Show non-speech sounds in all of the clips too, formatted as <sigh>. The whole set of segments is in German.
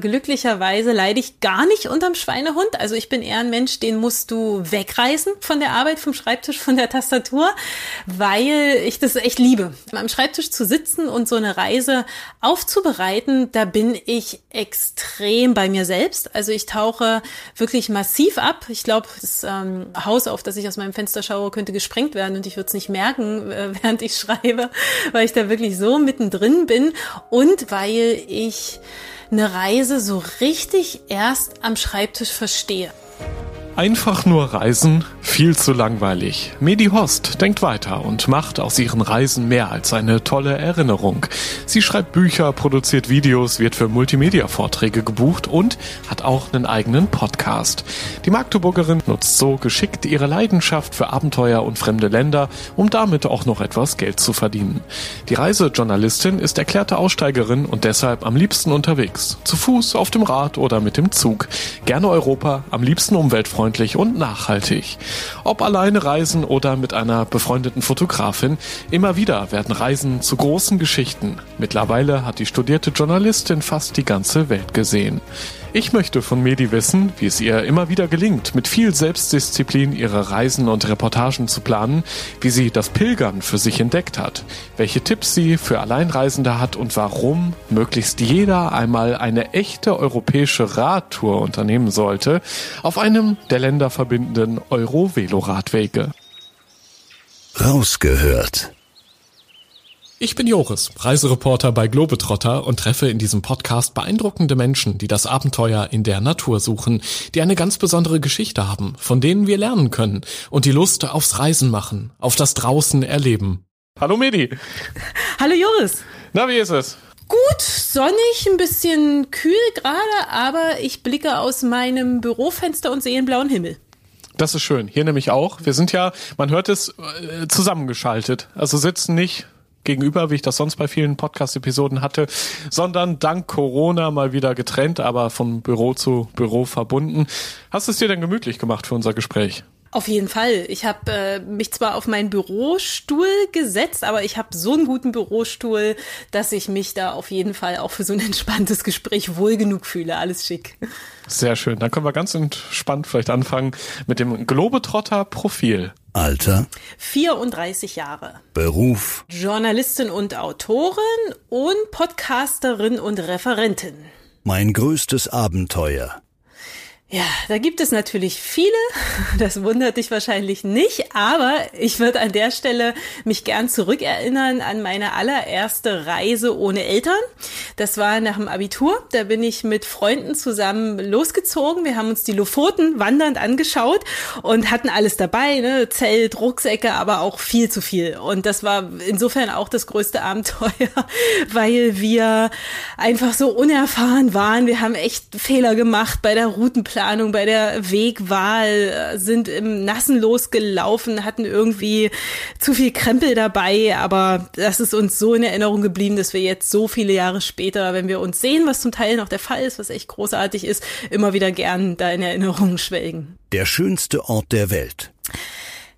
Glücklicherweise leide ich gar nicht unterm Schweinehund. Also ich bin eher ein Mensch, den musst du wegreißen von der Arbeit, vom Schreibtisch, von der Tastatur, weil ich das echt liebe. Am Schreibtisch zu sitzen und so eine Reise aufzubereiten, da bin ich extrem bei mir selbst. Also ich tauche wirklich massiv ab. Ich glaube, das ähm, Haus, auf das ich aus meinem Fenster schaue, könnte gesprengt werden und ich würde es nicht merken, äh, <laughs> während ich schreibe, weil ich da wirklich so mittendrin bin und weil ich eine Reise so richtig erst am Schreibtisch verstehe. Einfach nur reisen? Viel zu langweilig. Medi Host denkt weiter und macht aus ihren Reisen mehr als eine tolle Erinnerung. Sie schreibt Bücher, produziert Videos, wird für Multimedia-Vorträge gebucht und hat auch einen eigenen Podcast. Die Magdeburgerin nutzt so geschickt ihre Leidenschaft für Abenteuer und fremde Länder, um damit auch noch etwas Geld zu verdienen. Die Reisejournalistin ist erklärte Aussteigerin und deshalb am liebsten unterwegs. Zu Fuß, auf dem Rad oder mit dem Zug. Gerne Europa, am liebsten umweltfreundlich umweltfreundlich und nachhaltig. Ob alleine reisen oder mit einer befreundeten Fotografin, immer wieder werden Reisen zu großen Geschichten. Mittlerweile hat die studierte Journalistin fast die ganze Welt gesehen. Ich möchte von Medi wissen, wie es ihr immer wieder gelingt, mit viel Selbstdisziplin ihre Reisen und Reportagen zu planen, wie sie das Pilgern für sich entdeckt hat, welche Tipps sie für Alleinreisende hat und warum möglichst jeder einmal eine echte europäische Radtour unternehmen sollte auf einem der länderverbindenden Euro-Velo-Radwege. Rausgehört. Ich bin Joris, Reisereporter bei Globetrotter und treffe in diesem Podcast beeindruckende Menschen, die das Abenteuer in der Natur suchen, die eine ganz besondere Geschichte haben, von denen wir lernen können und die Lust aufs Reisen machen, auf das draußen erleben. Hallo Medi. <laughs> Hallo Joris. Na, wie ist es? Gut, sonnig, ein bisschen kühl gerade, aber ich blicke aus meinem Bürofenster und sehe einen blauen Himmel. Das ist schön. Hier nämlich auch. Wir sind ja, man hört es, äh, zusammengeschaltet. Also sitzen nicht gegenüber, wie ich das sonst bei vielen Podcast-Episoden hatte, sondern dank Corona mal wieder getrennt, aber von Büro zu Büro verbunden. Hast du es dir denn gemütlich gemacht für unser Gespräch? Auf jeden Fall. Ich habe äh, mich zwar auf meinen Bürostuhl gesetzt, aber ich habe so einen guten Bürostuhl, dass ich mich da auf jeden Fall auch für so ein <laughs> entspanntes Gespräch wohl genug fühle. Alles schick. Sehr schön. Dann können wir ganz entspannt vielleicht anfangen mit dem Globetrotter-Profil. Alter. 34 Jahre. Beruf. Journalistin und Autorin und Podcasterin und Referentin. Mein größtes Abenteuer. Ja, da gibt es natürlich viele. <laughs> Das wundert dich wahrscheinlich nicht, aber ich würde an der Stelle mich gern zurückerinnern an meine allererste Reise ohne Eltern. Das war nach dem Abitur. Da bin ich mit Freunden zusammen losgezogen. Wir haben uns die Lofoten wandernd angeschaut und hatten alles dabei, ne? Zelt, Rucksäcke, aber auch viel zu viel. Und das war insofern auch das größte Abenteuer, <laughs> weil wir einfach so unerfahren waren. Wir haben echt Fehler gemacht bei der Routenplanung Planung, bei der Wegwahl, äh, sind im Nassen losgelaufen, hatten irgendwie zu viel Krempel dabei, aber das ist uns so in Erinnerung geblieben, dass wir jetzt so viele Jahre später, wenn wir uns sehen, was zum Teil noch der Fall ist, was echt großartig ist, immer wieder gern da in Erinnerungen schwelgen. Der schönste Ort der Welt.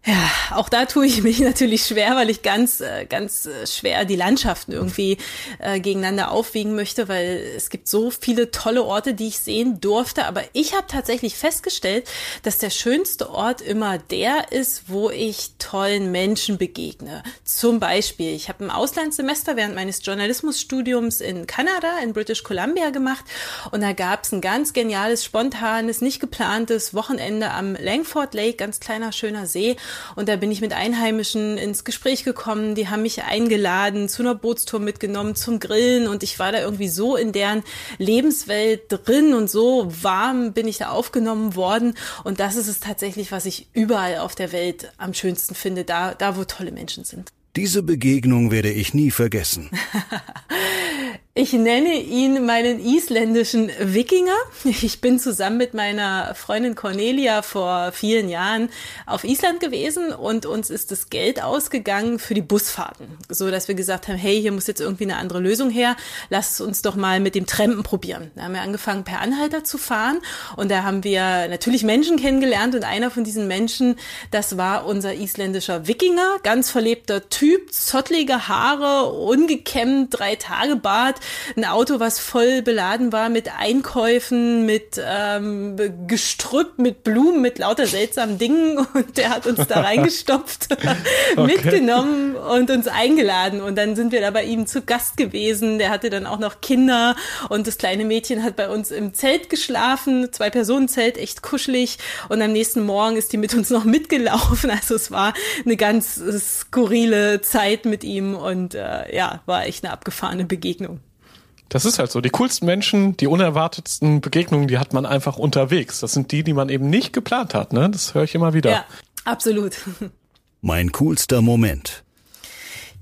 Ja, auch da tue ich mich <laughs> natürlich schwer, weil ich ganz, äh, ganz äh, schwer die Landschaften irgendwie äh, gegeneinander aufwiegen möchte, weil es gibt so viele tolle Orte, die ich sehen durfte. Aber ich habe tatsächlich festgestellt, dass der schönste Ort immer der ist, wo ich tollen Menschen begegne. Zum Beispiel, ich habe ein Auslandssemester während meines Journalismusstudiums in Kanada, in British Columbia gemacht und da gab es ein ganz geniales, spontanes, nicht geplantes Wochenende am Langford Lake, ganz kleiner, schöner See. Und da bin ich mit Einheimischen ins Gespräch gekommen. Die haben mich eingeladen, zu einer Bootstour mitgenommen, zum Grillen. Und ich war da irgendwie so in deren Lebenswelt drin und so warm bin ich da aufgenommen worden. Und das ist es tatsächlich, was ich überall auf der Welt am schönsten finde, da, da wo tolle Menschen sind. Diese Begegnung werde ich nie vergessen. <laughs> Ich nenne ihn meinen isländischen Wikinger. Ich bin zusammen mit meiner Freundin Cornelia vor vielen Jahren auf Island gewesen und uns ist das Geld ausgegangen für die Busfahrten, so dass wir gesagt haben, hey, hier muss jetzt irgendwie eine andere Lösung her. Lass uns doch mal mit dem Trampen probieren. Da haben wir angefangen per Anhalter zu fahren und da haben wir natürlich Menschen kennengelernt und einer von diesen Menschen, das war unser isländischer Wikinger, ganz verlebter Typ, zottlige Haare, ungekämmt, drei Tage Bart, ein Auto, was voll beladen war mit Einkäufen, mit ähm, Gestrüpp, mit Blumen, mit lauter seltsamen Dingen <laughs> und der hat uns da reingestopft, <laughs> okay. mitgenommen und uns eingeladen und dann sind wir da bei ihm zu Gast gewesen. Der hatte dann auch noch Kinder und das kleine Mädchen hat bei uns im Zelt geschlafen, zwei Personen Zelt, echt kuschelig und am nächsten Morgen ist die mit uns noch mitgelaufen. <laughs> Also es war eine ganz skurrile Zeit mit ihm und äh, ja, war echt eine abgefahrene Begegnung. Das ist halt so. Die coolsten Menschen, die unerwartetsten Begegnungen, die hat man einfach unterwegs. Das sind die, die man eben nicht geplant hat. Ne? Das höre ich immer wieder. Ja, absolut. Mein coolster Moment.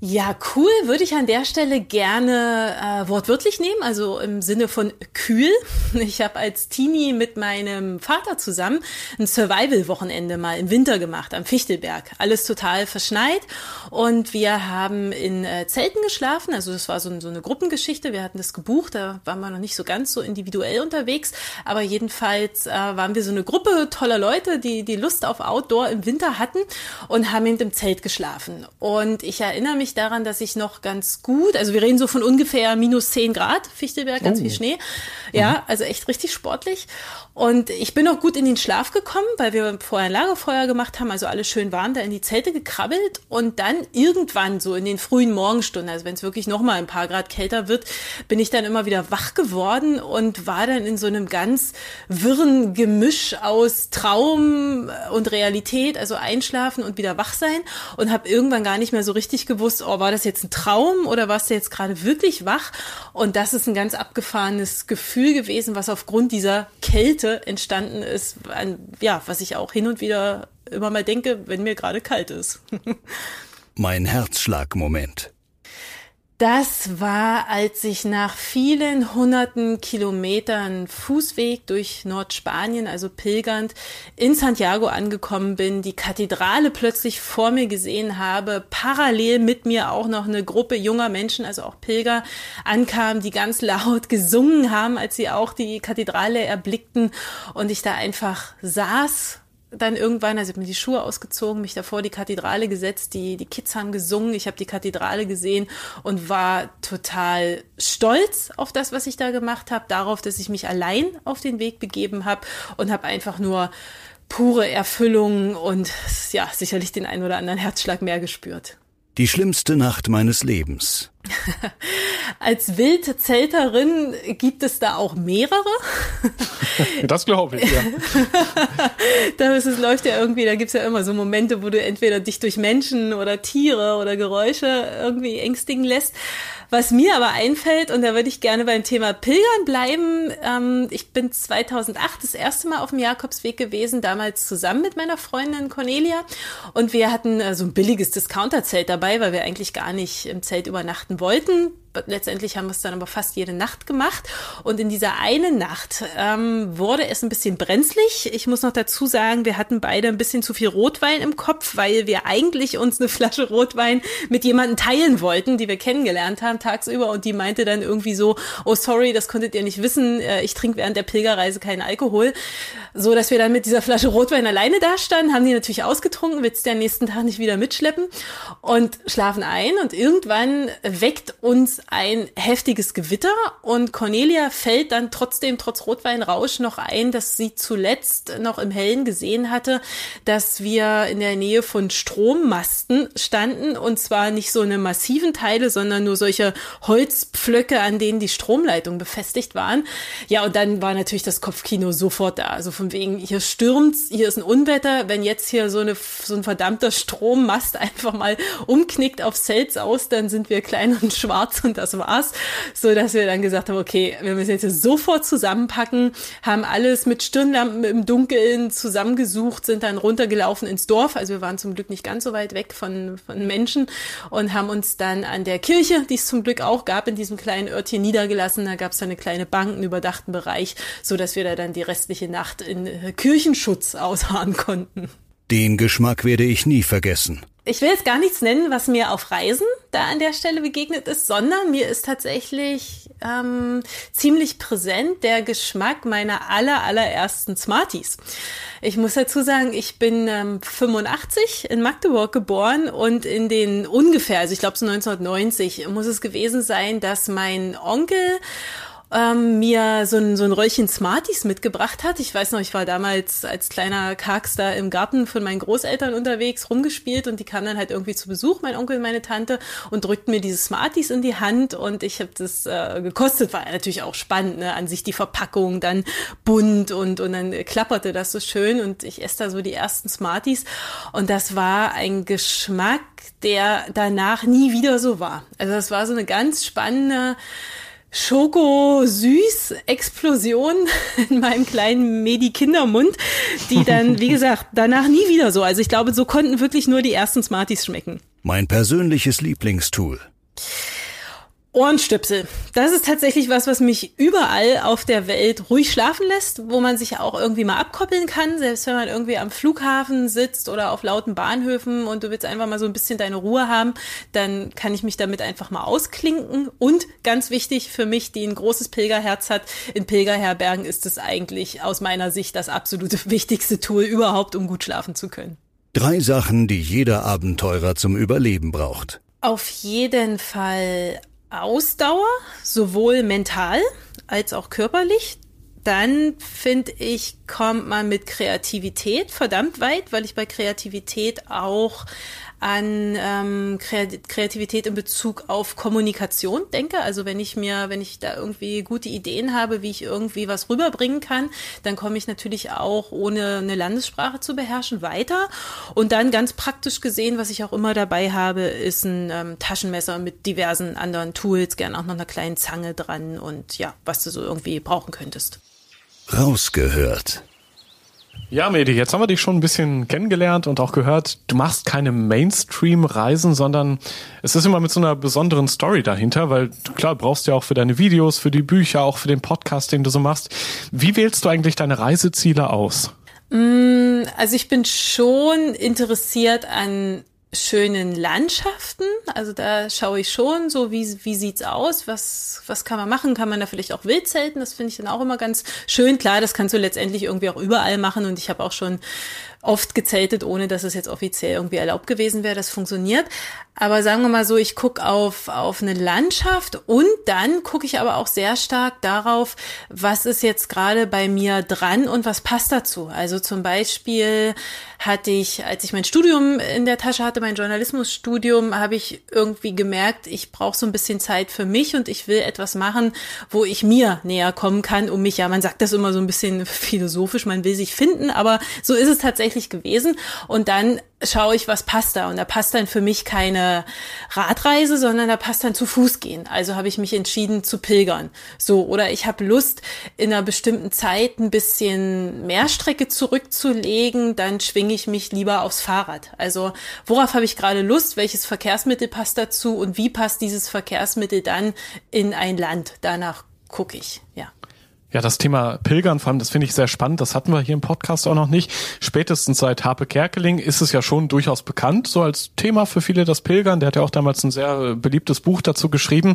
Ja, cool würde ich an der Stelle gerne äh, wortwörtlich nehmen, also im Sinne von kühl. <laughs> Ich habe als Teenie mit meinem Vater zusammen ein Survival-Wochenende mal im Winter gemacht am Fichtelberg. Alles total verschneit und wir haben in äh, Zelten geschlafen. Also das war so, so eine Gruppengeschichte. Wir hatten das gebucht, da waren wir noch nicht so ganz so individuell unterwegs, aber jedenfalls äh, waren wir so eine Gruppe toller Leute, die die Lust auf Outdoor im Winter hatten und haben eben im Zelt geschlafen. Und ich erinnere mich daran, dass ich noch ganz gut, also wir reden so von ungefähr minus 10 Grad, Fichtelberg, ganz oh. viel Schnee. Ja, mhm. also echt richtig sportlich. Und ich bin auch gut in den Schlaf gekommen, weil wir vorher ein Lagerfeuer gemacht haben, also alle schön waren, da in die Zelte gekrabbelt und dann irgendwann so in den frühen Morgenstunden, also wenn es wirklich noch mal ein paar Grad kälter wird, bin ich dann immer wieder wach geworden und war dann in so einem ganz wirren Gemisch aus Traum und Realität, also einschlafen und wieder wach sein und habe irgendwann gar nicht mehr so richtig gewusst, oh, war das jetzt ein Traum oder warst du jetzt gerade wirklich wach? Und das ist ein ganz abgefahrenes Gefühl gewesen, was aufgrund dieser Kälte entstanden ist, ja, was ich auch hin und wieder immer mal denke, wenn mir gerade kalt ist. <laughs> mein Herzschlagmoment. Das war, als ich nach vielen hunderten Kilometern Fußweg durch Nordspanien, also pilgernd, in Santiago angekommen bin, die Kathedrale plötzlich vor mir gesehen habe, parallel mit mir auch noch eine Gruppe junger Menschen, also auch Pilger, ankam, die ganz laut gesungen haben, als sie auch die Kathedrale erblickten und ich da einfach saß dann irgendwann, also ich habe mir die Schuhe ausgezogen, mich davor die Kathedrale gesetzt, die, die Kids haben gesungen, ich habe die Kathedrale gesehen und war total stolz auf das, was ich da gemacht habe, darauf, dass ich mich allein auf den Weg begeben habe und habe einfach nur pure Erfüllung und ja, sicherlich den einen oder anderen Herzschlag mehr gespürt. Die schlimmste Nacht meines Lebens. <laughs> Als Wildzelterin gibt es da auch mehrere? <laughs> das glaube ich, ja. <laughs> da ist, es läuft ja irgendwie, da gibt es ja immer so Momente, wo du entweder dich durch Menschen oder Tiere oder Geräusche irgendwie ängstigen lässt. Was mir aber einfällt, und da würde ich gerne beim Thema Pilgern bleiben, ähm, ich bin 2008 das erste Mal auf dem Jakobsweg gewesen, damals zusammen mit meiner Freundin Cornelia. Und wir hatten äh, so ein billiges Discounterzelt dabei, weil wir eigentlich gar nicht im Zelt übernachten wollten letztendlich haben wir es dann aber fast jede Nacht gemacht. Und in dieser einen Nacht ähm, wurde es ein bisschen brenzlig. Ich muss noch dazu sagen, wir hatten beide ein bisschen zu viel Rotwein im Kopf, weil wir eigentlich uns eine Flasche Rotwein mit jemandem teilen wollten, die wir kennengelernt haben tagsüber. Und die meinte dann irgendwie so, oh sorry, das konntet ihr nicht wissen, äh, ich trinke während der Pilgerreise keinen Alkohol. So, dass wir dann mit dieser Flasche Rotwein alleine dastanden, haben die natürlich ausgetrunken, willst du den nächsten Tag nicht wieder mitschleppen und schlafen ein. Und irgendwann weckt uns ein heftiges Gewitter und Cornelia fällt dann trotzdem trotz Rotweinrausch noch ein, dass sie zuletzt noch im Hellen gesehen hatte, dass wir in der Nähe von Strommasten standen und zwar nicht so eine massiven Teile, sondern nur solche Holzpflöcke, an denen die Stromleitungen befestigt waren. Ja, und dann war natürlich das Kopfkino sofort da. Also von wegen, hier stürmt's, hier ist ein Unwetter, wenn jetzt hier so, eine, so ein verdammter Strommast <laughs> einfach mal umknickt auf Cells aus, dann sind wir klein und schwarz und und das war's, so dass wir dann gesagt haben, okay, wir müssen jetzt sofort zusammenpacken, haben alles mit Stirnlampen im Dunkeln zusammengesucht, sind dann runtergelaufen ins Dorf, also wir waren zum Glück nicht ganz so weit weg von, von Menschen und haben uns dann an der Kirche, die es zum Glück auch gab, in diesem kleinen Örtchen niedergelassen, da gab es eine kleine Bank, einen überdachten Bereich, so dass wir da dann die restliche Nacht in äh, Kirchenschutz ausharren konnten. Den Geschmack werde ich nie vergessen. Ich will jetzt gar nichts nennen, was mir auf Reisen da an der Stelle begegnet ist, sondern mir ist tatsächlich ähm, ziemlich präsent der Geschmack meiner aller allerersten Smarties. Ich muss dazu sagen, ich bin ähm, 85 in Magdeburg geboren und in den ungefähr, also ich glaube so 1990 muss es gewesen sein, dass mein Onkel ähm, mir so ein, so ein Röllchen Smarties mitgebracht hat. Ich weiß noch, ich war damals als kleiner Karks da im Garten von meinen Großeltern unterwegs, rumgespielt und die kamen dann halt irgendwie zu Besuch, mein Onkel und meine Tante, und drückten mir diese Smarties in die Hand und ich habe das äh, gekostet, war natürlich auch spannend, ne? an sich die Verpackung, dann bunt und, und dann klapperte das so schön und ich esse da so die ersten Smarties und das war ein Geschmack, der danach nie wieder so war. Also das war so eine ganz spannende Schoko-Süß-Explosion <laughs> in meinem kleinen Medi-Kindermund, die dann, wie <laughs> gesagt, danach nie wieder so. Also ich glaube, so konnten wirklich nur die ersten Smarties schmecken. Mein persönliches Lieblingstool. Ohrenstöpsel. Das ist tatsächlich was, was mich überall auf der Welt ruhig schlafen lässt, wo man sich auch irgendwie mal abkoppeln kann, selbst wenn man irgendwie am Flughafen sitzt oder auf lauten Bahnhöfen und du willst einfach mal so ein bisschen deine Ruhe haben, dann kann ich mich damit einfach mal ausklinken. Und ganz wichtig für mich, die ein großes Pilgerherz hat, in Pilgerherbergen ist es eigentlich aus meiner Sicht das absolute <laughs> wichtigste Tool überhaupt, um gut schlafen zu können. Drei Sachen, die jeder Abenteurer zum Überleben braucht. Auf jeden Fall Ausdauer, sowohl mental als auch körperlich. Dann finde ich, kommt man mit Kreativität verdammt weit, weil ich bei Kreativität auch an ähm, Kreativität in Bezug auf Kommunikation denke. Also wenn ich mir, wenn ich da irgendwie gute Ideen habe, wie ich irgendwie was rüberbringen kann, dann komme ich natürlich auch, ohne eine Landessprache zu beherrschen, weiter. Und dann ganz praktisch gesehen, was ich auch immer dabei habe, ist ein ähm, Taschenmesser mit diversen anderen Tools, gern auch noch einer kleinen Zange dran und ja, was du so irgendwie brauchen könntest. Rausgehört. Ja, Medi, jetzt haben wir dich schon ein bisschen kennengelernt und auch gehört, du machst keine Mainstream-Reisen, sondern es ist immer mit so einer besonderen Story dahinter, weil klar, brauchst du ja auch für deine Videos, für die Bücher, auch für den Podcast, den du so machst. Wie wählst du eigentlich deine Reiseziele aus? Mm, also ich bin schon interessiert an schönen Landschaften. Also da schaue ich schon so, wie, wie sieht's aus? Was, was kann man machen? Kann man da vielleicht auch wild zelten? Das finde ich dann auch immer ganz schön. Klar, das kannst du letztendlich irgendwie auch überall machen und ich habe auch schon oft gezeltet, ohne dass es jetzt offiziell irgendwie erlaubt gewesen wäre. Das funktioniert. Aber sagen wir mal so, ich gucke auf, auf eine Landschaft und dann gucke ich aber auch sehr stark darauf, was ist jetzt gerade bei mir dran und was passt dazu. Also zum Beispiel hatte ich, als ich mein Studium in der Tasche hatte, mein Journalismusstudium, habe ich irgendwie gemerkt, ich brauche so ein bisschen Zeit für mich und ich will etwas machen, wo ich mir näher kommen kann, um mich, ja, man sagt das immer so ein bisschen philosophisch, man will sich finden, aber so ist es tatsächlich gewesen. Und dann schaue ich, was passt da. Und da passt dann für mich keine Radreise, sondern da passt dann zu Fuß gehen. Also habe ich mich entschieden zu pilgern. So, oder ich habe Lust, in einer bestimmten Zeit ein bisschen mehr Strecke zurückzulegen, dann schwinge ich mich lieber aufs Fahrrad. Also worauf habe ich gerade Lust, welches Verkehrsmittel passt dazu und wie passt dieses Verkehrsmittel dann in ein Land? Danach gucke ich, ja. Ja, das Thema Pilgern, vor allem, das finde ich sehr spannend. Das hatten wir hier im Podcast auch noch nicht. Spätestens seit Harpe Kerkeling ist es ja schon durchaus bekannt, so als Thema für viele das Pilgern. Der hat ja auch damals ein sehr beliebtes Buch dazu geschrieben.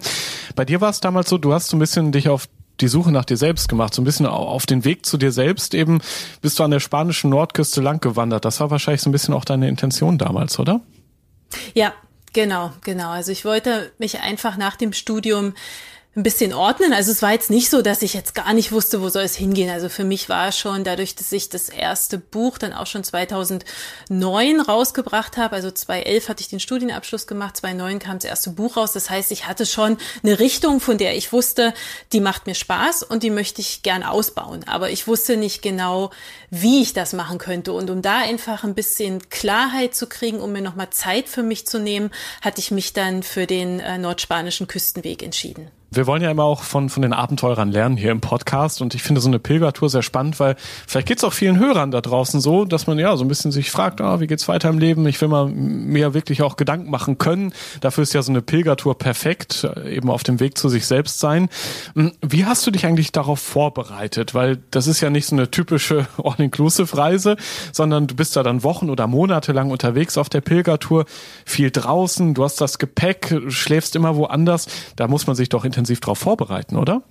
Bei dir war es damals so, du hast so ein bisschen dich auf die Suche nach dir selbst gemacht, so ein bisschen auf den Weg zu dir selbst eben bist du an der spanischen Nordküste lang gewandert. Das war wahrscheinlich so ein bisschen auch deine Intention damals, oder? Ja, genau, genau. Also ich wollte mich einfach nach dem Studium ein bisschen ordnen. Also es war jetzt nicht so, dass ich jetzt gar nicht wusste, wo soll es hingehen. Also für mich war schon dadurch, dass ich das erste Buch dann auch schon 2009 rausgebracht habe. Also 2011 hatte ich den Studienabschluss gemacht, 2009 kam das erste Buch raus. Das heißt, ich hatte schon eine Richtung, von der ich wusste, die macht mir Spaß und die möchte ich gern ausbauen. Aber ich wusste nicht genau, wie ich das machen könnte. Und um da einfach ein bisschen Klarheit zu kriegen, um mir nochmal Zeit für mich zu nehmen, hatte ich mich dann für den äh, nordspanischen Küstenweg entschieden. Wir wollen ja immer auch von, von den Abenteurern lernen hier im Podcast und ich finde so eine Pilgertour sehr spannend, weil vielleicht geht's auch vielen Hörern da draußen so, dass man ja so ein bisschen sich fragt, ah, wie geht's weiter im Leben? Ich will mal mir wirklich auch Gedanken machen können. Dafür ist ja so eine Pilgertour perfekt, eben auf dem Weg zu sich selbst sein. Hm, wie hast du dich eigentlich darauf vorbereitet? Weil das ist ja nicht so eine typische <laughs> All-Inclusive-Reise, sondern du bist da dann Wochen oder Monate lang unterwegs auf der Pilgertour, viel draußen, du hast das Gepäck, schläfst immer woanders. Da muss man sich doch intensiv darauf vorbereiten, oder?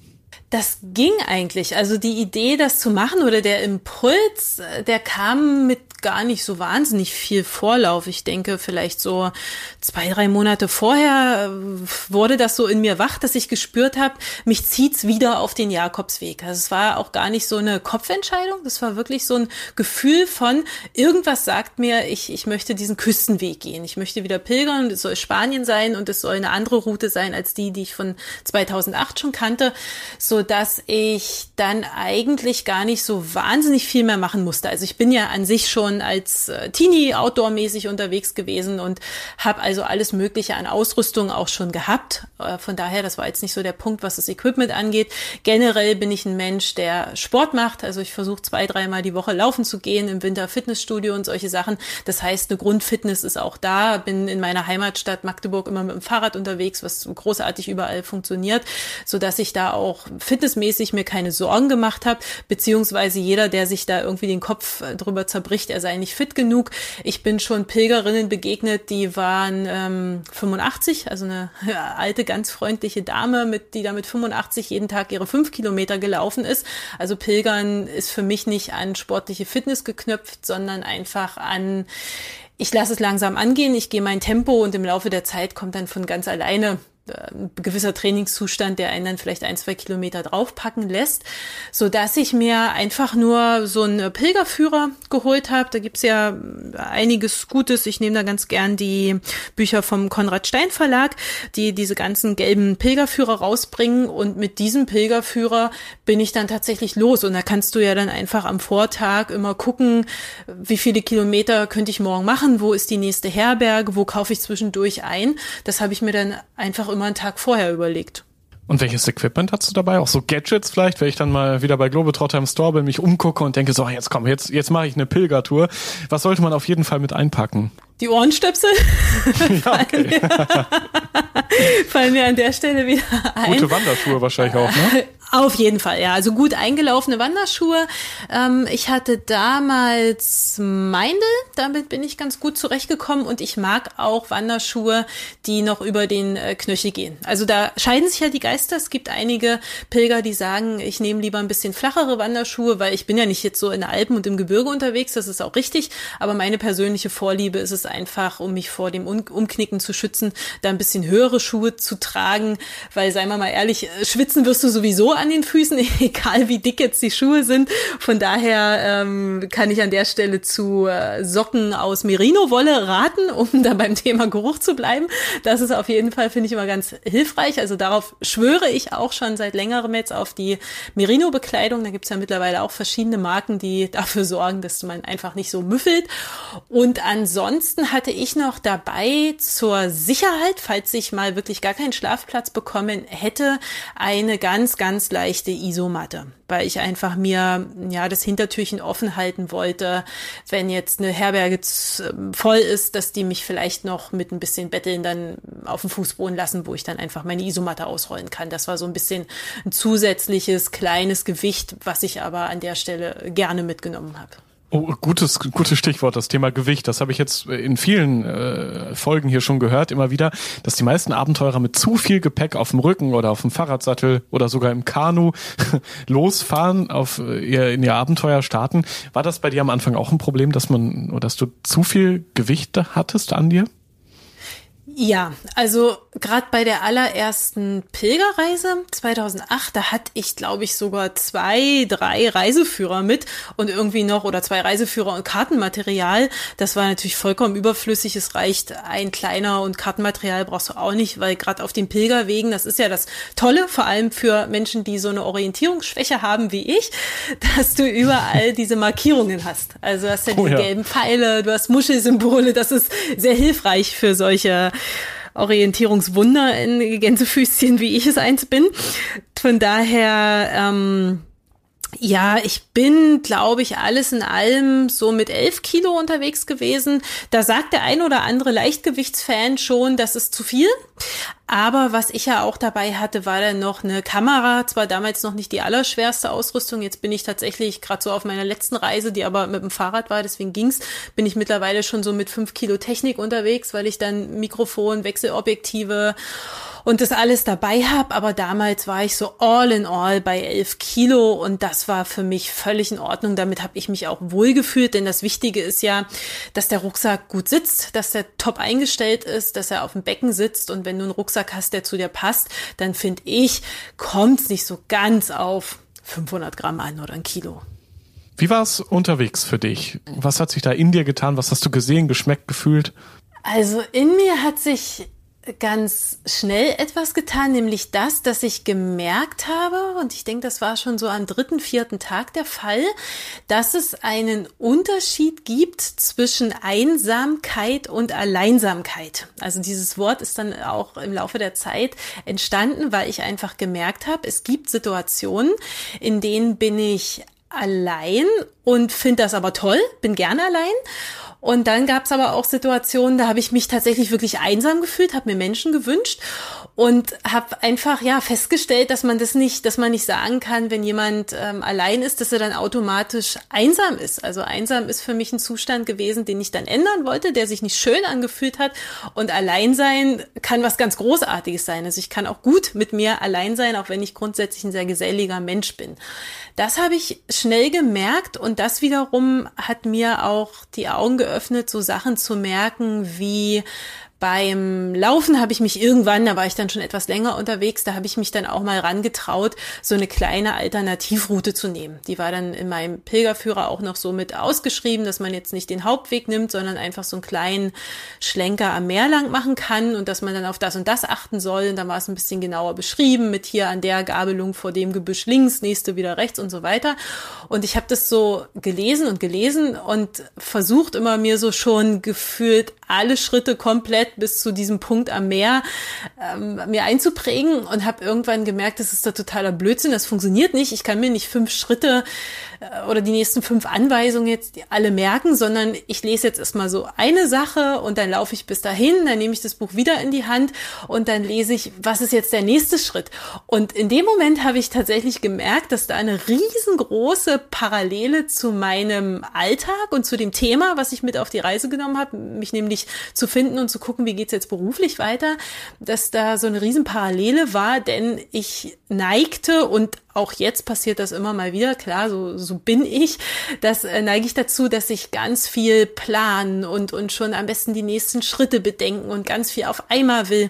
Das ging eigentlich. Also die Idee, das zu machen oder der Impuls, äh, der kam mit gar nicht so wahnsinnig viel Vorlauf. Ich denke, vielleicht so zwei, drei Monate vorher äh, wurde das so in mir wach, dass ich gespürt habe, mich zieht's wieder auf den Jakobsweg. Also es war auch gar nicht so eine Kopfentscheidung, das war wirklich so ein Gefühl von, irgendwas sagt mir, ich, ich möchte diesen Küstenweg gehen. Ich möchte wieder pilgern, es soll Spanien sein und es soll eine andere Route sein als die, die ich von 2008 schon kannte, so dass ich dann eigentlich gar nicht so wahnsinnig viel mehr machen musste. Also ich bin ja an sich schon als äh, Teenie outdoormäßig unterwegs gewesen und habe also alles Mögliche an Ausrüstung auch schon gehabt. Äh, von daher, das war jetzt nicht so der Punkt, was das Equipment angeht. Generell bin ich ein Mensch, der Sport macht. Also ich versuche zwei, dreimal die Woche laufen zu gehen, im Winter Fitnessstudio und solche Sachen. Das heißt, eine Grundfitness ist auch da. Bin in meiner Heimatstadt Magdeburg immer mit dem Fahrrad unterwegs, was großartig überall funktioniert, so dass ich da auch fitnessmäßig mir keine Sorgen gemacht habe, beziehungsweise jeder, der sich da irgendwie den Kopf äh, drüber zerbricht, er sei nicht fit genug. Ich bin schon Pilgerinnen begegnet, die waren ähm, 85, also eine <laughs> ja, alte, ganz freundliche Dame, mit, die da mit 85 jeden Tag ihre fünf Kilometer gelaufen ist. Also Pilgern ist für mich nicht an sportliche Fitness geknüpft, sondern einfach an ich lasse es langsam angehen, ich gehe mein Tempo und im Laufe der Zeit kommt dann von ganz alleine ein gewisser Trainingszustand, der einen dann vielleicht ein, zwei Kilometer draufpacken lässt, so dass ich mir einfach nur so einen Pilgerführer geholt habe. Da gibt's ja einiges Gutes. Ich nehme da ganz gern die Bücher vom Konrad Stein Verlag, die diese ganzen gelben Pilgerführer rausbringen. Und mit diesem Pilgerführer bin ich dann tatsächlich los. Und da kannst du ja dann einfach am Vortag immer gucken, wie viele Kilometer könnte ich morgen machen, wo ist die nächste Herberge, wo kaufe ich zwischendurch ein. Das habe ich mir dann einfach immer einen Tag vorher überlegt. Und welches Equipment hast du dabei? Auch so Gadgets vielleicht, wenn ich dann mal wieder bei Globetrotter im Store bin, mich umgucke und denke, so, jetzt komm, jetzt, jetzt mache ich eine Pilgertour. Was sollte man auf jeden Fall mit einpacken? Die Ohrenstöpsel <laughs> ja, okay. fallen, <laughs> mir, fallen mir an der Stelle wieder ein. Gute Wanderschuhe wahrscheinlich auch, ne? <laughs> Auf jeden Fall, ja. Also gut eingelaufene Wanderschuhe. Ähm, ich hatte damals Meindl, damit bin ich ganz gut zurechtgekommen und ich mag auch Wanderschuhe, die noch über den äh, Knöchel gehen. Also da scheiden sich ja die Geister. Es gibt einige Pilger, die sagen, ich nehme lieber ein bisschen flachere Wanderschuhe, weil ich bin ja nicht jetzt so in den Alpen und im Gebirge unterwegs, das ist auch richtig. Aber meine persönliche Vorliebe ist es einfach, um mich vor dem um Umknicken zu schützen, da ein bisschen höhere Schuhe zu tragen, weil, seien wir mal ehrlich, äh, schwitzen wirst du sowieso an den Füßen, <laughs> egal wie dick jetzt die Schuhe sind. Von daher ähm, kann ich an der Stelle zu äh, Socken aus Merino-Wolle raten, <laughs> um da beim Thema Geruch zu bleiben. Das ist auf jeden Fall, finde ich, immer ganz hilfreich. Also darauf schwöre ich auch schon seit längerem jetzt auf die Merino-Bekleidung. Da gibt's ja mittlerweile auch verschiedene Marken, die <laughs> dafür sorgen, dass man einfach nicht so müffelt. Und ansonsten hatte ich noch dabei zur Sicherheit, falls ich mal wirklich gar keinen Schlafplatz bekommen hätte, eine ganz, ganz leichte Isomatte, weil ich einfach mir ja das Hintertürchen offen halten wollte, wenn jetzt eine Herberge ähm, voll ist, dass die mich vielleicht noch mit ein bisschen Betteln dann auf den Fußboden lassen, wo ich dann einfach meine Isomatte ausrollen kann. Das war so ein bisschen ein zusätzliches kleines Gewicht, was ich aber an der Stelle gerne mitgenommen habe. Oh, gutes, gutes Stichwort, das Thema Gewicht. Das habe ich jetzt in vielen äh, Folgen hier schon gehört, immer wieder, dass die meisten Abenteurer mit zu viel Gepäck auf dem Rücken oder auf dem Fahrradsattel oder sogar im Kanu <laughs> losfahren, auf äh, ihr, in ihr Abenteuer starten. War das bei dir am Anfang auch ein Problem, dass man, oder dass du zu viel Gewicht hattest an dir? Ja, also gerade bei der allerersten Pilgerreise 2008, da hatte ich, glaube ich, sogar zwei, drei Reiseführer mit und irgendwie noch oder zwei Reiseführer und Kartenmaterial. Das war natürlich vollkommen überflüssig. Es reicht ein kleiner und Kartenmaterial brauchst du auch nicht, weil gerade auf den Pilgerwegen, das ist ja das Tolle, vor allem für Menschen, die so eine Orientierungsschwäche haben wie ich, <laughs> dass du überall diese Markierungen hast. Also hast ja oh, die ja. gelben Pfeile, du hast Muschelsymbole. Das ist sehr hilfreich für solche Orientierungswunder in Gänsefüßchen, wie ich es eins bin. Von daher, ähm, ja, ich bin, glaube ich, alles in allem so mit elf Kilo unterwegs gewesen. Da sagt der ein oder andere Leichtgewichtsfan schon, das ist zu viel. Aber was ich ja auch dabei hatte, war dann noch eine Kamera. Zwar damals noch nicht die allerschwerste Ausrüstung. Jetzt bin ich tatsächlich gerade so auf meiner letzten Reise, die aber mit dem Fahrrad war, deswegen ging's, bin ich mittlerweile schon so mit fünf Kilo Technik unterwegs, weil ich dann Mikrofon, Wechselobjektive und das alles dabei habe. Aber damals war ich so all in all bei elf Kilo und das war für mich völlig in Ordnung. Damit habe ich mich auch wohlgefühlt, denn das Wichtige ist ja, dass der Rucksack gut sitzt, dass der top eingestellt ist, dass er auf dem Becken sitzt und wenn du einen Rucksack hast, der zu dir passt, dann finde ich, kommt es nicht so ganz auf 500 Gramm an oder ein Kilo. Wie war es unterwegs für dich? Was hat sich da in dir getan? Was hast du gesehen, geschmeckt, gefühlt? Also in mir hat sich ganz schnell etwas getan, nämlich das, dass ich gemerkt habe, und ich denke, das war schon so am dritten, vierten Tag der Fall, dass es einen Unterschied gibt zwischen Einsamkeit und Alleinsamkeit. Also dieses Wort ist dann auch im Laufe der Zeit entstanden, weil ich einfach gemerkt habe, es gibt Situationen, in denen bin ich allein und finde das aber toll, bin gerne allein. Und dann gab es aber auch Situationen, da habe ich mich tatsächlich wirklich einsam gefühlt, habe mir Menschen gewünscht und habe einfach ja festgestellt, dass man das nicht, dass man nicht sagen kann, wenn jemand ähm, allein ist, dass er dann automatisch einsam ist. Also einsam ist für mich ein Zustand gewesen, den ich dann ändern wollte, der sich nicht schön angefühlt hat. Und allein sein kann was ganz Großartiges sein. Also ich kann auch gut mit mir allein sein, auch wenn ich grundsätzlich ein sehr geselliger Mensch bin. Das habe ich schnell gemerkt und das wiederum hat mir auch die Augen geöffnet, so Sachen zu merken wie beim Laufen habe ich mich irgendwann, da war ich dann schon etwas länger unterwegs, da habe ich mich dann auch mal rangetraut, so eine kleine Alternativroute zu nehmen. Die war dann in meinem Pilgerführer auch noch so mit ausgeschrieben, dass man jetzt nicht den Hauptweg nimmt, sondern einfach so einen kleinen Schlenker am Meer lang machen kann und dass man dann auf das und das achten soll. Und dann war es ein bisschen genauer beschrieben mit hier an der Gabelung vor dem Gebüsch links, nächste wieder rechts und so weiter. Und ich habe das so gelesen und gelesen und versucht immer mir so schon gefühlt alle Schritte komplett bis zu diesem Punkt am Meer ähm, mir einzuprägen und habe irgendwann gemerkt, das ist da totaler Blödsinn, das funktioniert nicht. Ich kann mir nicht fünf Schritte oder die nächsten fünf Anweisungen jetzt alle merken, sondern ich lese jetzt erstmal so eine Sache und dann laufe ich bis dahin, dann nehme ich das Buch wieder in die Hand und dann lese ich, was ist jetzt der nächste Schritt. Und in dem Moment habe ich tatsächlich gemerkt, dass da eine riesengroße Parallele zu meinem Alltag und zu dem Thema, was ich mit auf die Reise genommen habe, mich nämlich zu finden und zu gucken, wie geht's jetzt beruflich weiter, dass da so eine Riesenparallele war, denn ich neigte und auch jetzt passiert das immer mal wieder, klar, so, so bin ich. Das äh, neige ich dazu, dass ich ganz viel planen und, und schon am besten die nächsten Schritte bedenken und ganz viel auf einmal will.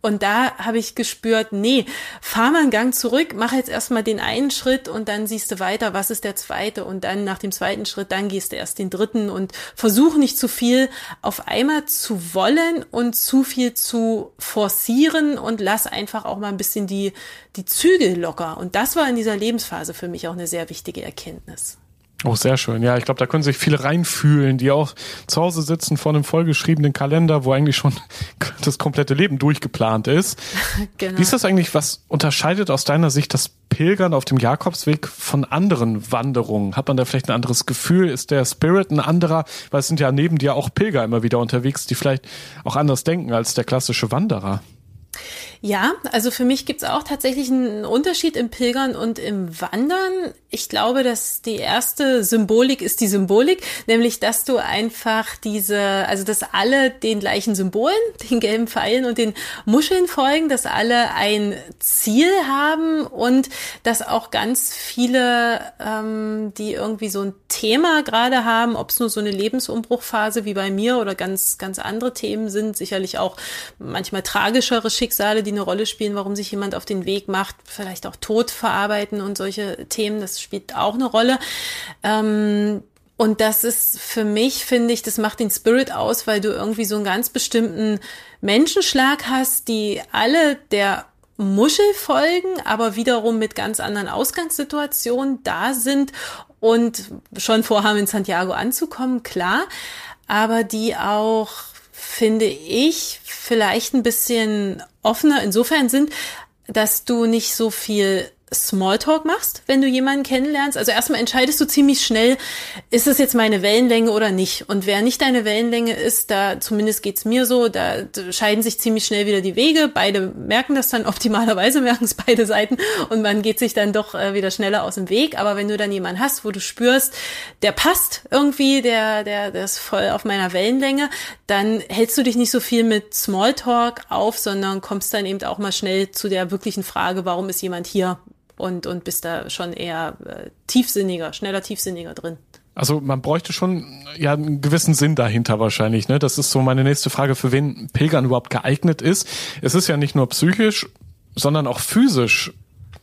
Und da habe ich gespürt, nee, fahr mal einen Gang zurück, mach jetzt erstmal den einen Schritt und dann siehst du weiter, was ist der zweite und dann nach dem zweiten Schritt, dann gehst du erst den dritten und versuch nicht zu viel auf einmal zu wollen und zu viel zu forcieren und lass einfach auch mal ein bisschen die, die Zügel locker. Und das war in dieser Lebensphase für mich auch eine sehr wichtige Erkenntnis. Oh, sehr schön. Ja, ich glaube, da können sich viele reinfühlen, die auch zu Hause sitzen vor einem vollgeschriebenen Kalender, wo eigentlich schon <laughs> das komplette Leben durchgeplant ist. <laughs> genau. Wie ist das eigentlich? Was unterscheidet aus deiner Sicht das Pilgern auf dem Jakobsweg von anderen Wanderungen? Hat man da vielleicht ein anderes Gefühl? Ist der Spirit ein anderer? Weil es sind ja neben dir auch Pilger immer wieder unterwegs, die vielleicht auch anders denken als der klassische Wanderer. Ja, also für mich gibt's auch tatsächlich einen Unterschied im Pilgern und im Wandern. Ich glaube, dass die erste Symbolik ist die Symbolik, nämlich dass du einfach diese, also dass alle den gleichen Symbolen, den gelben Pfeilen und den Muscheln folgen, dass alle ein Ziel haben und dass auch ganz viele, ähm, die irgendwie so ein Thema gerade haben, ob es nur so eine Lebensumbruchphase wie bei mir oder ganz, ganz andere Themen sind, sicherlich auch manchmal tragischere Schicksale, die eine Rolle spielen, warum sich jemand auf den Weg macht, vielleicht auch Tod verarbeiten und solche Themen, das spielt auch eine Rolle. Ähm, und das ist für mich, finde ich, das macht den Spirit aus, weil du irgendwie so einen ganz bestimmten Menschenschlag hast, die alle der Muschel folgen, aber wiederum mit ganz anderen Ausgangssituationen da sind und schon vorhaben, in Santiago anzukommen, klar, aber die auch finde ich, vielleicht ein bisschen offener insofern sind, dass du nicht so viel Smalltalk machst, wenn du jemanden kennenlernst. Also erstmal entscheidest du ziemlich schnell, ist es jetzt meine Wellenlänge oder nicht. Und wer nicht deine Wellenlänge ist, da zumindest geht's mir so, da scheiden sich ziemlich schnell wieder die Wege. Beide merken das dann, <laughs> optimalerweise merken es beide Seiten und man geht sich dann doch äh, wieder schneller aus dem Weg. Aber wenn du dann jemanden hast, wo du spürst, der passt irgendwie, der, der, der ist voll auf meiner Wellenlänge, dann hältst du dich nicht so viel mit Smalltalk auf, sondern kommst dann eben auch mal schnell zu der wirklichen Frage, warum ist jemand hier? Und, und bist da schon eher äh, tiefsinniger, schneller tiefsinniger drin. Also man bräuchte schon ja einen gewissen Sinn dahinter wahrscheinlich. Ne? Das ist so meine nächste Frage, für wen Pilgern überhaupt geeignet ist. Es ist ja nicht nur psychisch, sondern auch physisch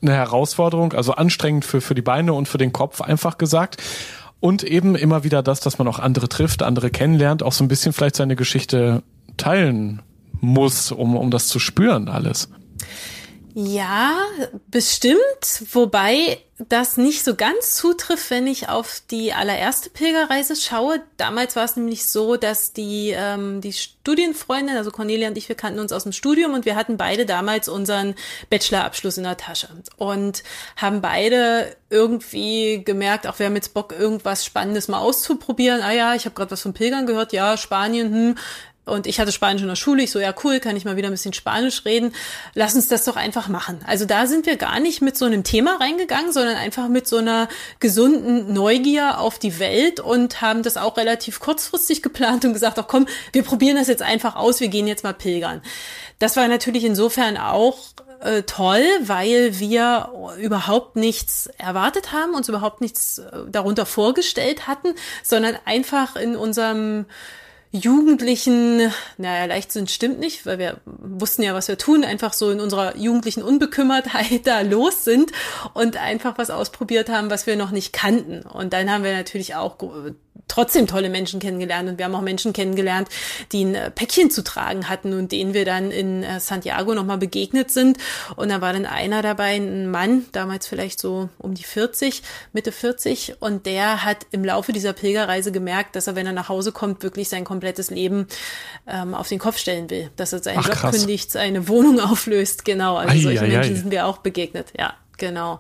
eine Herausforderung, also anstrengend für, für die Beine und für den Kopf, einfach gesagt. Und eben immer wieder das, dass man auch andere trifft, andere kennenlernt, auch so ein bisschen vielleicht seine Geschichte teilen muss, um, um das zu spüren alles. Ja, bestimmt, wobei das nicht so ganz zutrifft, wenn ich auf die allererste Pilgerreise schaue. Damals war es nämlich so, dass die, ähm, die Studienfreundin, also Cornelia und ich, wir kannten uns aus dem Studium und wir hatten beide damals unseren Bachelorabschluss in der Tasche und haben beide irgendwie gemerkt, auch wir haben jetzt Bock, irgendwas Spannendes mal auszuprobieren. Ah ja, ich habe gerade was von Pilgern gehört, ja, Spanien, hm, und ich hatte Spanisch in der Schule. Ich so, ja, cool, kann ich mal wieder ein bisschen Spanisch reden. Lass uns das doch einfach machen. Also da sind wir gar nicht mit so einem Thema reingegangen, sondern einfach mit so einer gesunden Neugier auf die Welt und haben das auch relativ kurzfristig geplant und gesagt, ach komm, wir probieren das jetzt einfach aus, wir gehen jetzt mal pilgern. Das war natürlich insofern auch äh, toll, weil wir überhaupt nichts erwartet haben, uns überhaupt nichts äh, darunter vorgestellt hatten, sondern einfach in unserem jugendlichen, naja, Leichtsinn stimmt nicht, weil wir wussten ja, was wir tun, einfach so in unserer jugendlichen Unbekümmertheit da los sind und einfach was ausprobiert haben, was wir noch nicht kannten. Und dann haben wir natürlich auch trotzdem tolle Menschen kennengelernt und wir haben auch Menschen kennengelernt, die ein äh, Päckchen zu tragen hatten und denen wir dann in äh, Santiago nochmal begegnet sind. Und da war dann einer dabei, ein Mann, damals vielleicht so um die 40, Mitte 40, und der hat im Laufe dieser Pilgerreise gemerkt, dass er, wenn er nach Hause kommt, wirklich sein komplettes Leben ähm, auf den Kopf stellen will. Dass er seinen Ach, Job krass. kündigt, seine Wohnung <laughs> auflöst, genau. Also ai, solche ai, Menschen ai. sind wir auch begegnet, ja, genau.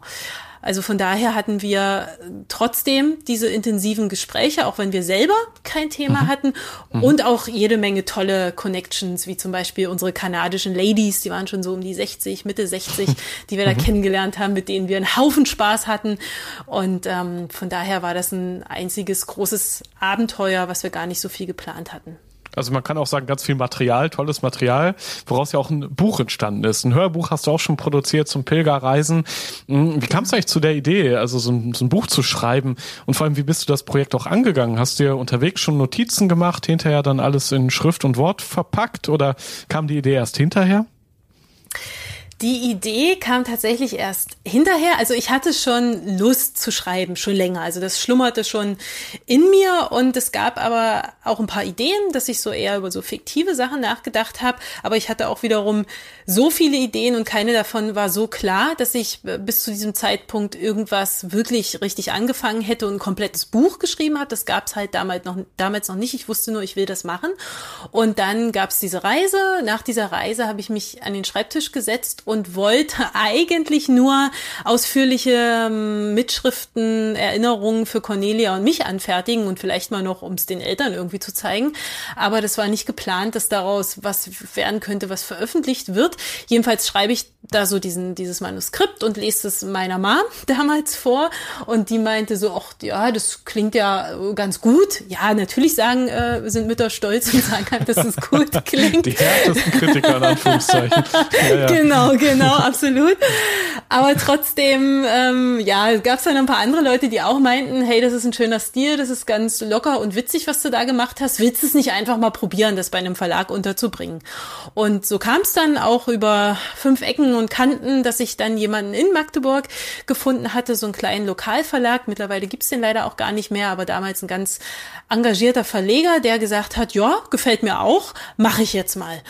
Also von daher hatten wir trotzdem diese intensiven Gespräche, auch wenn wir selber kein Thema mhm. hatten mhm. und auch jede Menge tolle Connections, wie zum Beispiel unsere kanadischen Ladies, die waren schon so um die 60, Mitte 60, <laughs> die wir da mhm. kennengelernt haben, mit denen wir einen Haufen Spaß hatten. Und ähm, von daher war das ein einziges großes Abenteuer, was wir gar nicht so viel geplant hatten. Also man kann auch sagen, ganz viel Material, tolles Material, woraus ja auch ein Buch entstanden ist. Ein Hörbuch hast du auch schon produziert zum Pilgerreisen. Hm, wie kam es eigentlich zu der Idee, also so ein, so ein, Buch zu schreiben? Und vor allem, wie bist du das Projekt auch angegangen? Hast du dir unterwegs schon Notizen gemacht, hinterher dann alles in Schrift und Wort verpackt oder kam die Idee erst hinterher? Die Idee kam tatsächlich erst hinterher. Also ich hatte schon Lust zu schreiben, schon länger. Also das schlummerte schon in mir und es gab aber auch ein paar Ideen, dass ich so eher über so fiktive Sachen nachgedacht habe. Aber ich hatte auch wiederum so viele Ideen und keine davon war so klar, dass ich bis zu diesem Zeitpunkt irgendwas wirklich richtig angefangen hätte und ein komplettes Buch geschrieben habe. Das gab es halt damals noch, damals noch nicht. Ich wusste nur, ich will das machen. Und dann gab es diese Reise. Nach dieser Reise habe ich mich an den Schreibtisch gesetzt und wollte <laughs> eigentlich nur ausführliche ähm, Mitschriften, Erinnerungen für Cornelia und mich anfertigen und vielleicht mal noch, um es den Eltern irgendwie zu zeigen. Aber das war nicht geplant, dass daraus was werden könnte, was veröffentlicht wird. Jedenfalls schreibe ich da so diesen, dieses Manuskript und lese es meiner Mom <laughs> damals vor und die meinte so, ach ja, das klingt ja ganz gut. Ja, natürlich sagen, äh, sind Mütter stolz und <laughs> sagen halt, dass es gut klingt. Die härtesten Kritiker in Anführungszeichen. Ja, ja. Genau, <laughs> genau, absolut. Aber trotzdem, ähm, ja, gab es dann ein paar andere Leute, die auch meinten, hey, das ist ein schöner Stil, das ist ganz locker und witzig, was du da gemacht hast. Willst du es nicht einfach mal probieren, das bei einem Verlag unterzubringen? Und so kam es dann auch über fünf Ecken und Kanten, dass ich dann jemanden in Magdeburg gefunden hatte, so einen kleinen Lokalverlag. Mittlerweile gibt's den leider auch gar nicht mehr, aber damals ein ganz engagierter Verleger, der gesagt hat, ja, gefällt mir auch, mache ich jetzt mal.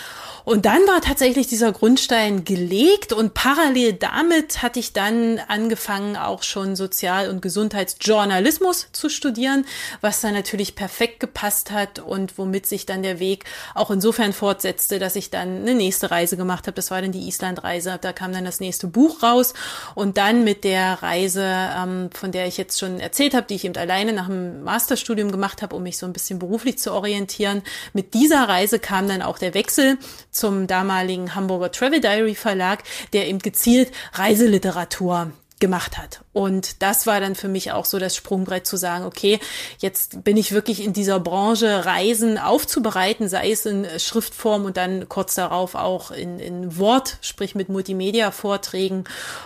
Und dann war tatsächlich dieser Grundstein gelegt und parallel damit hatte ich dann angefangen, auch schon Sozial- und Gesundheitsjournalismus zu studieren, was dann natürlich perfekt gepasst hat und womit sich dann der Weg auch insofern fortsetzte, dass ich dann eine nächste Reise gemacht habe. Das war dann die Islandreise. Da kam dann das nächste Buch raus und dann mit der Reise, ähm, von der ich jetzt schon erzählt habe, die ich eben alleine nach dem Masterstudium gemacht habe, um mich so ein bisschen beruflich zu orientieren. Mit dieser Reise kam dann auch der Wechsel zum damaligen Hamburger Travel Diary Verlag, der eben gezielt Reiseliteratur gemacht hat. Und das war dann für mich auch so das Sprungbrett zu sagen, okay, jetzt bin ich wirklich in dieser Branche, Reisen aufzubereiten, sei es in Schriftform und dann kurz darauf auch in, in Wort, sprich mit Multimedia-Vorträgen.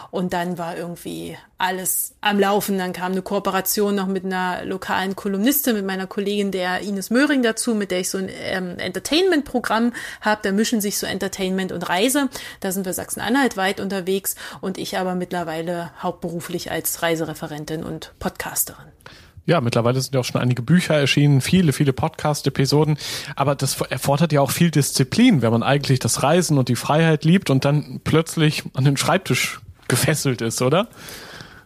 Und dann war irgendwie alles am Laufen. Dann kam eine Kooperation noch mit einer lokalen Kolumnistin, mit meiner Kollegin der Ines Möhring dazu, mit der ich so ein ähm, Entertainment-Programm habe. Da mischen sich so Entertainment und Reise. Da sind wir Sachsen-Anhalt weit unterwegs und ich aber mittlerweile hauptberuflich als Reisereferentin und Podcasterin. Ja, mittlerweile sind ja auch schon einige Bücher erschienen, viele, viele Podcast-Episoden. Aber das erfordert ja auch viel Disziplin, wenn man eigentlich das Reisen und die Freiheit liebt und dann plötzlich an den Schreibtisch gefesselt ist, oder?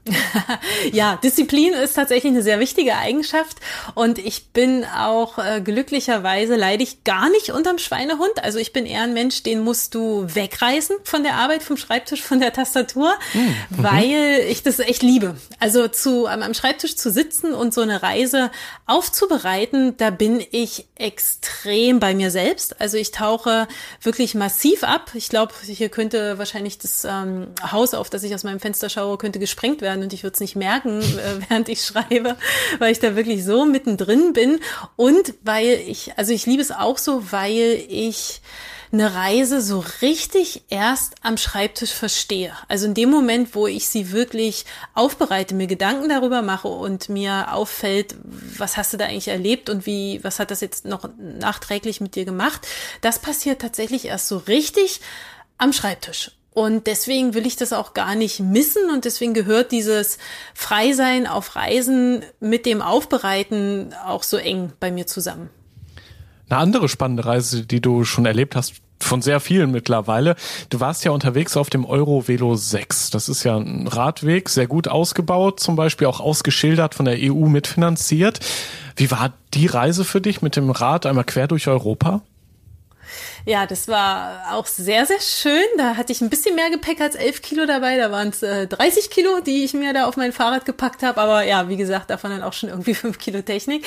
<laughs> ja, Disziplin ist tatsächlich eine sehr wichtige Eigenschaft und ich bin auch äh, glücklicherweise leide ich gar nicht unterm Schweinehund. Also ich bin eher ein Mensch, den musst du wegreißen von der Arbeit, vom Schreibtisch, von der Tastatur, mhm. weil ich das echt liebe. Also zu am, am Schreibtisch zu sitzen und so eine Reise aufzubereiten, da bin ich extrem bei mir selbst. Also ich tauche wirklich massiv ab. Ich glaube, hier könnte wahrscheinlich das ähm, Haus, auf das ich aus meinem Fenster schaue, könnte gesprengt werden werden und ich würde es nicht merken, äh, <laughs> während ich schreibe, weil ich da wirklich so mittendrin bin und weil ich, also ich liebe es auch so, weil ich eine Reise so richtig erst am Schreibtisch verstehe. Also in dem Moment, wo ich sie wirklich aufbereite, mir Gedanken darüber mache und mir auffällt, was hast du da eigentlich erlebt und wie, was hat das jetzt noch nachträglich mit dir gemacht, das passiert tatsächlich erst so richtig am Schreibtisch. Und deswegen will ich das auch gar nicht missen und deswegen gehört dieses Freisein auf Reisen mit dem Aufbereiten auch so eng bei mir zusammen. Eine andere spannende Reise, die du schon erlebt hast, von sehr vielen mittlerweile. Du warst ja unterwegs auf dem Euro Velo 6. Das ist ja ein Radweg, sehr gut ausgebaut, zum Beispiel auch ausgeschildert von der EU mitfinanziert. Wie war die Reise für dich mit dem Rad einmal quer durch Europa? Ja, das war auch sehr, sehr schön. Da hatte ich ein bisschen mehr Gepäck als elf Kilo dabei. Da waren es äh, 30 Kilo, die ich mir da auf mein Fahrrad gepackt habe. Aber ja, wie gesagt, davon dann auch schon irgendwie <laughs> fünf Kilo Technik.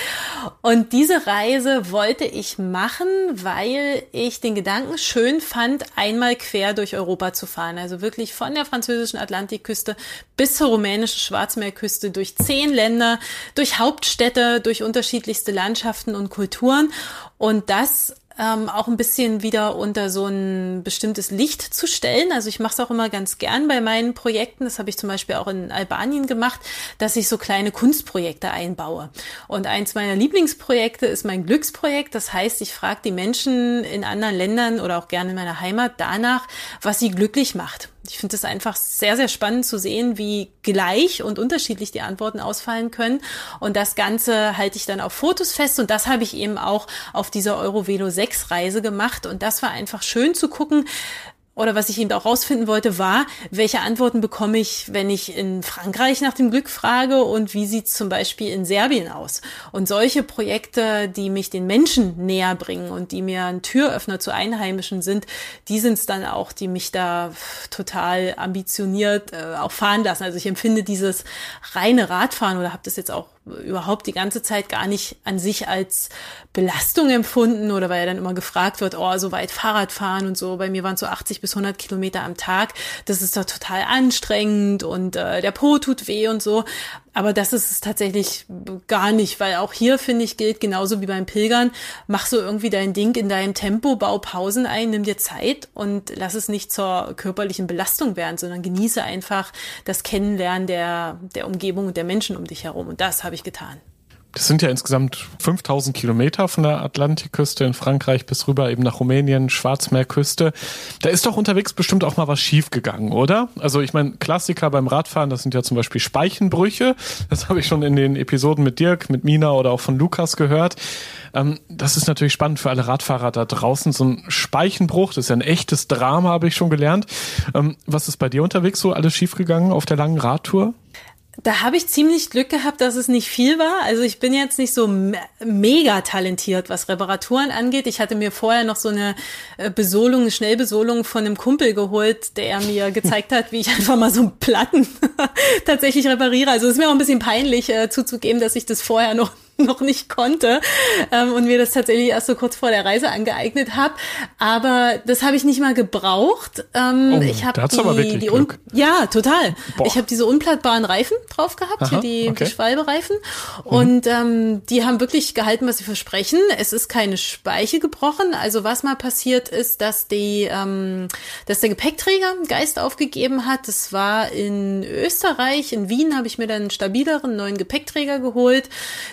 Und diese Reise wollte ich machen, weil ich den Gedanken schön fand, einmal quer durch Europa zu fahren. Also wirklich von der französischen Atlantikküste bis zur rumänischen Schwarzmeerküste, durch zehn Länder, durch Hauptstädte, durch unterschiedlichste Landschaften und Kulturen. Und das ähm, auch ein bisschen wieder unter so ein bestimmtes Licht zu stellen. Also ich mache es auch immer ganz gern bei meinen Projekten. Das habe ich zum Beispiel auch in Albanien gemacht, dass ich so kleine Kunstprojekte einbaue. Und eins meiner Lieblingsprojekte ist mein Glücksprojekt. Das heißt, ich frage die Menschen in anderen Ländern oder auch gerne in meiner Heimat danach, was sie glücklich macht. Ich finde es einfach sehr, sehr spannend zu sehen, wie gleich und unterschiedlich die Antworten ausfallen können. Und das Ganze halte ich dann auf Fotos fest. Und das habe ich eben auch auf dieser Eurovelo 6 Reise gemacht. Und das war einfach schön zu gucken, oder was ich eben auch rausfinden wollte, war, welche Antworten bekomme ich, wenn ich in Frankreich nach dem Glück frage und wie sieht es zum Beispiel in Serbien aus? Und solche Projekte, die mich den Menschen näher bringen und die mir ein Türöffner zu Einheimischen sind, die sind es dann auch, die mich da total ambitioniert äh, auch fahren lassen. Also ich empfinde dieses reine Radfahren oder habe das jetzt auch überhaupt die ganze Zeit gar nicht an sich als Belastung empfunden oder weil er dann immer gefragt wird, oh, so weit Fahrrad fahren und so. Bei mir waren es so 80 bis 100 Kilometer am Tag. Das ist doch total anstrengend und äh, der Po tut weh und so. Aber das ist es tatsächlich gar nicht, weil auch hier, finde ich, gilt genauso wie beim Pilgern, mach so irgendwie dein Ding in deinem Tempo, bau Pausen ein, nimm dir Zeit und lass es nicht zur körperlichen Belastung werden, sondern genieße einfach das Kennenlernen der, der Umgebung und der Menschen um dich herum. Und das habe ich getan. Das sind ja insgesamt 5000 Kilometer von der Atlantikküste in Frankreich bis rüber eben nach Rumänien, Schwarzmeerküste. Da ist doch unterwegs bestimmt auch mal was schiefgegangen, oder? Also ich meine, Klassiker beim Radfahren, das sind ja zum Beispiel Speichenbrüche. Das habe ich schon in den Episoden mit Dirk, mit Mina oder auch von Lukas gehört. Ähm, das ist natürlich spannend für alle Radfahrer da draußen. So ein Speichenbruch, das ist ja ein echtes Drama, habe ich schon gelernt. Ähm, was ist bei dir unterwegs so alles schiefgegangen auf der langen Radtour? Da habe ich ziemlich Glück gehabt, dass es nicht viel war. Also ich bin jetzt nicht so me mega talentiert, was Reparaturen angeht. Ich hatte mir vorher noch so eine äh, Besolung, eine Schnellbesolung von einem Kumpel geholt, der mir <laughs> gezeigt hat, wie ich einfach mal so einen Platten <laughs> tatsächlich repariere. Also es ist mir auch ein bisschen peinlich äh, zuzugeben, dass ich das vorher noch <laughs> noch nicht konnte ähm, und mir das tatsächlich erst so kurz vor der Reise angeeignet habe. Aber das habe ich nicht mal gebraucht. Ähm, oh, ich habe die, aber wirklich die Glück. ja total. Boah. Ich habe diese unplattbaren Reifen drauf gehabt, Aha, hier die, okay. die Schwalbereifen mhm. und ähm, die haben wirklich gehalten, was sie versprechen. Es ist keine Speiche gebrochen. Also was mal passiert ist, dass die, ähm, dass der Gepäckträger einen Geist aufgegeben hat. Das war in Österreich, in Wien habe ich mir dann einen stabileren neuen Gepäckträger geholt.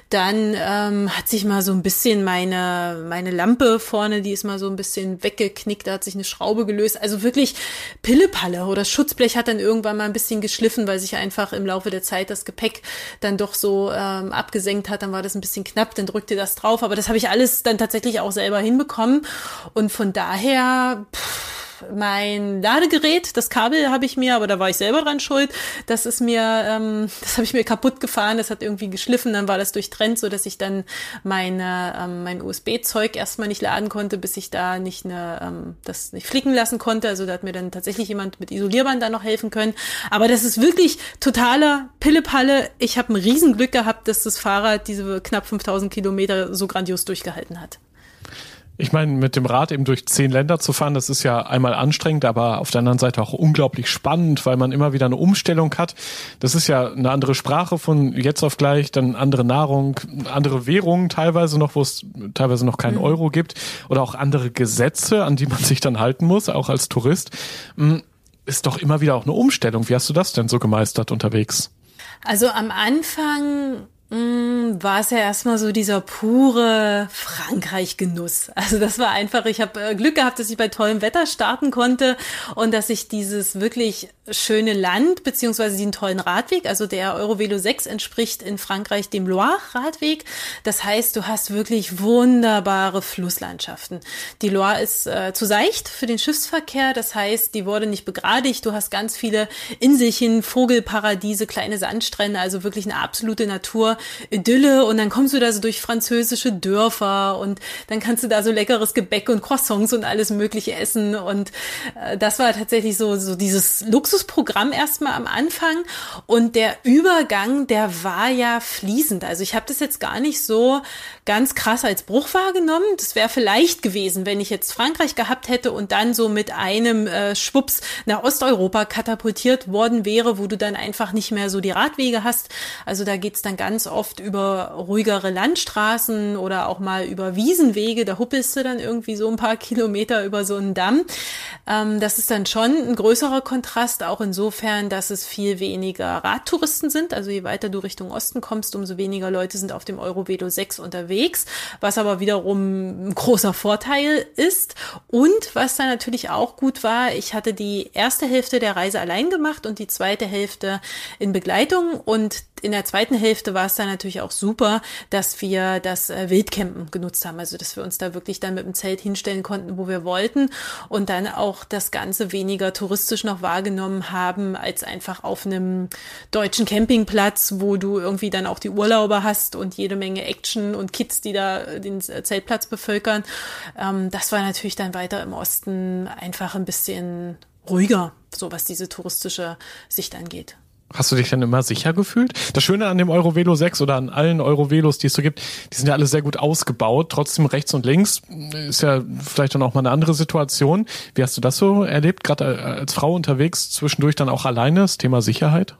Dann dann ähm, hat sich mal so ein bisschen meine, meine Lampe vorne, die ist mal so ein bisschen weggeknickt, da hat sich eine Schraube gelöst. Also wirklich Pillepalle oder Schutzblech hat dann irgendwann mal ein bisschen geschliffen, weil sich einfach im Laufe der Zeit das Gepäck dann doch so ähm, abgesenkt hat. Dann war das ein bisschen knapp, dann drückte das drauf. Aber das habe ich alles dann tatsächlich auch selber hinbekommen. Und von daher, pff, mein Ladegerät, das Kabel habe ich mir, aber da war ich selber dran schuld. Das ist mir, ähm, <laughs> das habe ich mir kaputt gefahren, das hat irgendwie geschliffen, dann war das durchtrennt, so dass ich dann meine, ähm, mein USB-Zeug erstmal nicht laden konnte, bis ich da nicht eine, ähm, das nicht flicken lassen konnte. Also da hat mir dann tatsächlich jemand mit Isolierband da noch helfen können. Aber das ist wirklich totaler Pillepalle. Ich habe ein Riesenglück gehabt, dass das Fahrrad diese knapp 5000 Kilometer so grandios durchgehalten hat. Ich meine, mit dem Rad eben durch zehn Länder zu fahren, das ist ja einmal anstrengend, aber auf der anderen Seite auch unglaublich spannend, weil man immer wieder eine Umstellung hat. Das ist ja eine andere Sprache von jetzt auf gleich, dann andere Nahrung, andere Währungen teilweise noch, wo es teilweise noch keinen mhm. Euro gibt oder auch andere Gesetze, an die man sich dann halten muss, auch als Tourist. Hm, ist doch immer wieder auch eine Umstellung. Wie hast du das denn so gemeistert unterwegs? Also am Anfang war es ja erstmal so dieser pure Frankreich-Genuss. Also das war einfach, ich habe äh, Glück gehabt, dass ich bei tollem Wetter starten konnte und dass ich dieses wirklich schöne Land beziehungsweise den tollen Radweg, also der Eurovelo 6 entspricht in Frankreich dem Loire-Radweg. Das heißt, du hast wirklich wunderbare Flusslandschaften. Die Loire ist äh, zu seicht für den Schiffsverkehr, das heißt, die wurde nicht begradigt. Du hast ganz viele Inselchen, Vogelparadiese, kleine Sandstrände, also wirklich eine absolute Natur Idylle und dann kommst du da so durch französische Dörfer und dann kannst du da so leckeres Gebäck und Croissants und alles mögliche essen und äh, das war tatsächlich so, so dieses Luxusprogramm erstmal am Anfang und der Übergang, der war ja fließend. Also ich habe das jetzt gar nicht so ganz krass als Bruch wahrgenommen. Das wäre vielleicht gewesen, wenn ich jetzt Frankreich gehabt hätte und dann so mit einem äh, Schwupps nach Osteuropa katapultiert worden wäre, wo du dann einfach nicht mehr so die Radwege hast. Also da geht's dann ganz oft über ruhigere Landstraßen oder auch mal über Wiesenwege. Da huppelst du dann irgendwie so ein paar Kilometer über so einen Damm. Ähm, das ist dann schon ein größerer Kontrast, auch insofern, dass es viel weniger Radtouristen sind. Also je weiter du Richtung Osten kommst, umso weniger Leute sind auf dem Eurovelo 6 unterwegs, was aber wiederum ein großer Vorteil ist. Und was dann natürlich auch gut war, ich hatte die erste Hälfte der Reise allein gemacht und die zweite Hälfte in Begleitung und in der zweiten Hälfte war es dann natürlich auch super, dass wir das äh, Wildcampen genutzt haben. Also, dass wir uns da wirklich dann mit dem Zelt hinstellen konnten, wo wir wollten und dann auch das Ganze weniger touristisch noch wahrgenommen haben, als einfach auf einem deutschen Campingplatz, wo du irgendwie dann auch die Urlauber hast und jede Menge Action und Kids, die da den Zeltplatz bevölkern. Ähm, das war natürlich dann weiter im Osten einfach ein bisschen ruhiger, so was diese touristische Sicht angeht. Hast du dich denn immer sicher gefühlt? Das Schöne an dem Eurovelo 6 oder an allen Eurovelos, die es so gibt, die sind ja alle sehr gut ausgebaut. Trotzdem rechts und links ist ja vielleicht dann auch mal eine andere Situation. Wie hast du das so erlebt, gerade als Frau unterwegs, zwischendurch dann auch alleine, das Thema Sicherheit?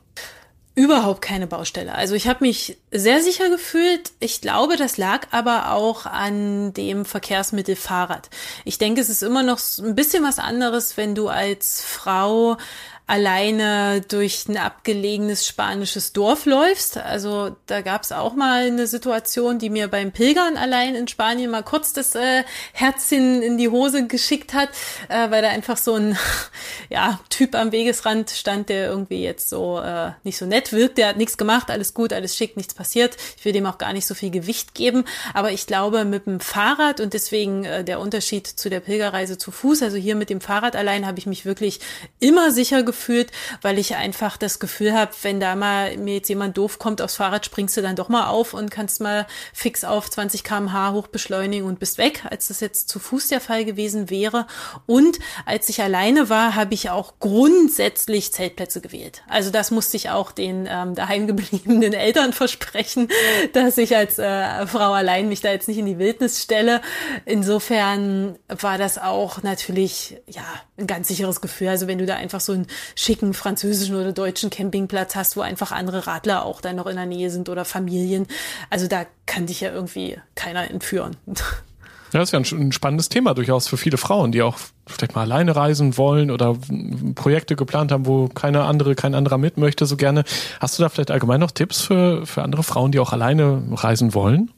Überhaupt keine Baustelle. Also ich habe mich sehr sicher gefühlt. Ich glaube, das lag aber auch an dem Verkehrsmittel Fahrrad. Ich denke, es ist immer noch ein bisschen was anderes, wenn du als Frau alleine durch ein abgelegenes spanisches Dorf läufst. Also da gab es auch mal eine Situation, die mir beim Pilgern allein in Spanien mal kurz das äh, Herzchen in die Hose geschickt hat, äh, weil da einfach so ein <laughs> ja, Typ am Wegesrand stand, der irgendwie jetzt so äh, nicht so nett wirkt. Der hat nichts gemacht, alles gut, alles schick, nichts passiert. Ich will dem auch gar nicht so viel Gewicht geben. Aber ich glaube, mit dem Fahrrad und deswegen äh, der Unterschied zu der Pilgerreise zu Fuß, also hier mit dem Fahrrad allein habe ich mich wirklich immer sicher gefühlt gefühlt, weil ich einfach das Gefühl habe, wenn da mal mir jetzt jemand doof kommt aufs Fahrrad, springst du dann doch mal auf und kannst mal fix auf 20 km/h hoch und bist weg, als das jetzt zu Fuß der Fall gewesen wäre. Und als ich alleine war, habe ich auch grundsätzlich Zeltplätze gewählt. Also das musste ich auch den ähm, daheim gebliebenen <laughs> Eltern versprechen, dass ich als äh, Frau allein mich da jetzt nicht in die Wildnis stelle. Insofern war das auch natürlich ja ein ganz sicheres Gefühl. Also wenn du da einfach so ein schicken französischen oder deutschen Campingplatz hast, wo einfach andere Radler auch dann noch in der Nähe sind oder Familien. Also da kann dich ja irgendwie keiner entführen. <laughs> Ja, das ist ja ein, spannendes Thema durchaus für viele Frauen, die auch vielleicht mal alleine reisen wollen oder Projekte geplant haben, wo keine andere, kein anderer mit möchte so gerne. Hast du da vielleicht allgemein noch Tipps für, für andere Frauen, die auch alleine reisen wollen?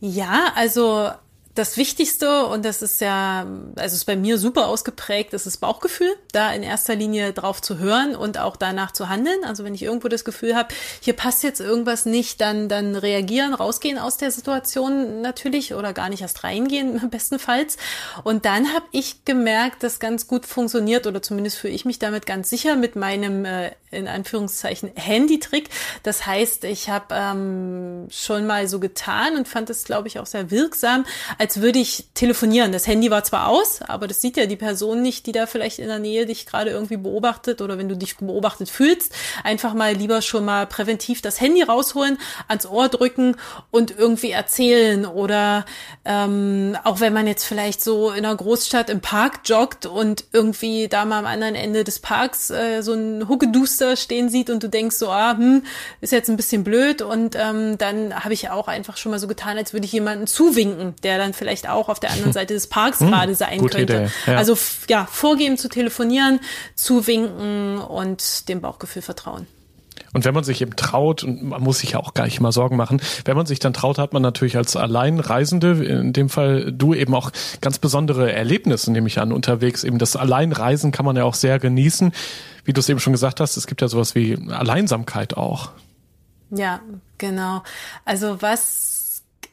Ja, also das Wichtigste, und das ist ja, also ist bei mir super ausgeprägt, ist das Bauchgefühl, da in erster Linie drauf zu hören und auch danach zu handeln. Also wenn ich irgendwo das Gefühl habe, hier passt jetzt irgendwas nicht, dann, dann reagieren, rausgehen aus der Situation natürlich oder gar nicht erst reingehen, <laughs> bestenfalls. Und dann habe ich gemerkt, dass ganz gut funktioniert oder zumindest fühle ich mich damit ganz sicher mit meinem äh, in Anführungszeichen Handy-Trick. Das heißt, ich habe ähm, schon mal so getan und fand es, glaube ich, auch sehr wirksam, als würde ich telefonieren. Das Handy war zwar aus, aber das sieht ja die Person nicht, die da vielleicht in der Nähe dich gerade irgendwie beobachtet oder wenn du dich beobachtet fühlst, einfach mal lieber schon mal präventiv das Handy rausholen, ans Ohr drücken und irgendwie erzählen oder ähm, auch wenn man jetzt vielleicht so in einer Großstadt im Park joggt und irgendwie da mal am anderen Ende des Parks äh, so ein Huckeduster stehen sieht und du denkst so, ah, hm, ist jetzt ein bisschen blöd und ähm, dann habe ich auch einfach schon mal so getan, als würde ich jemanden zuwinken, der dann vielleicht auch auf der anderen <laughs> Seite des Parks hm, gerade sein könnte. Ja. Also ja, vorgeben zu telefonieren, zuwinken und dem Bauchgefühl vertrauen. Und wenn man sich eben traut, und man muss sich ja auch gar nicht mal Sorgen machen, wenn man sich dann traut, hat man natürlich als Alleinreisende, in dem Fall du eben auch ganz besondere Erlebnisse, nehme ich an, unterwegs. Eben das Alleinreisen kann man ja auch sehr genießen. Wie du es eben schon gesagt hast, es gibt ja sowas wie Alleinsamkeit auch. Ja, genau. Also was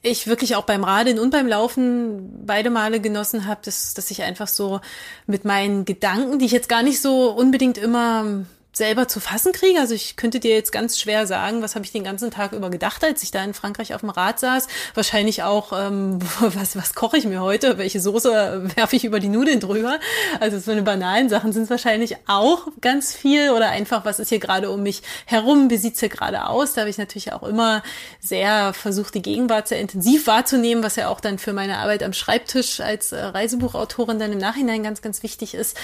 ich wirklich auch beim Radeln und beim Laufen beide Male genossen habe, dass, dass ich einfach so mit meinen Gedanken, die ich jetzt gar nicht so unbedingt immer selber zu fassen kriege. Also ich könnte dir jetzt ganz schwer sagen, was habe ich den ganzen Tag über gedacht, als ich da in Frankreich auf dem Rad saß. Wahrscheinlich auch, ähm, <laughs> was, was koche ich mir heute? Welche Soße werfe ich über die Nudeln drüber? Also so eine banalen Sachen sind es wahrscheinlich auch ganz viel. Oder einfach, was ist hier gerade um mich herum? Wie sieht's hier gerade aus? Da habe ich natürlich auch immer sehr versucht, die Gegenwart sehr intensiv wahrzunehmen, was ja auch dann für meine Arbeit am Schreibtisch als äh, Reisebuchautorin dann im Nachhinein ganz, ganz wichtig ist.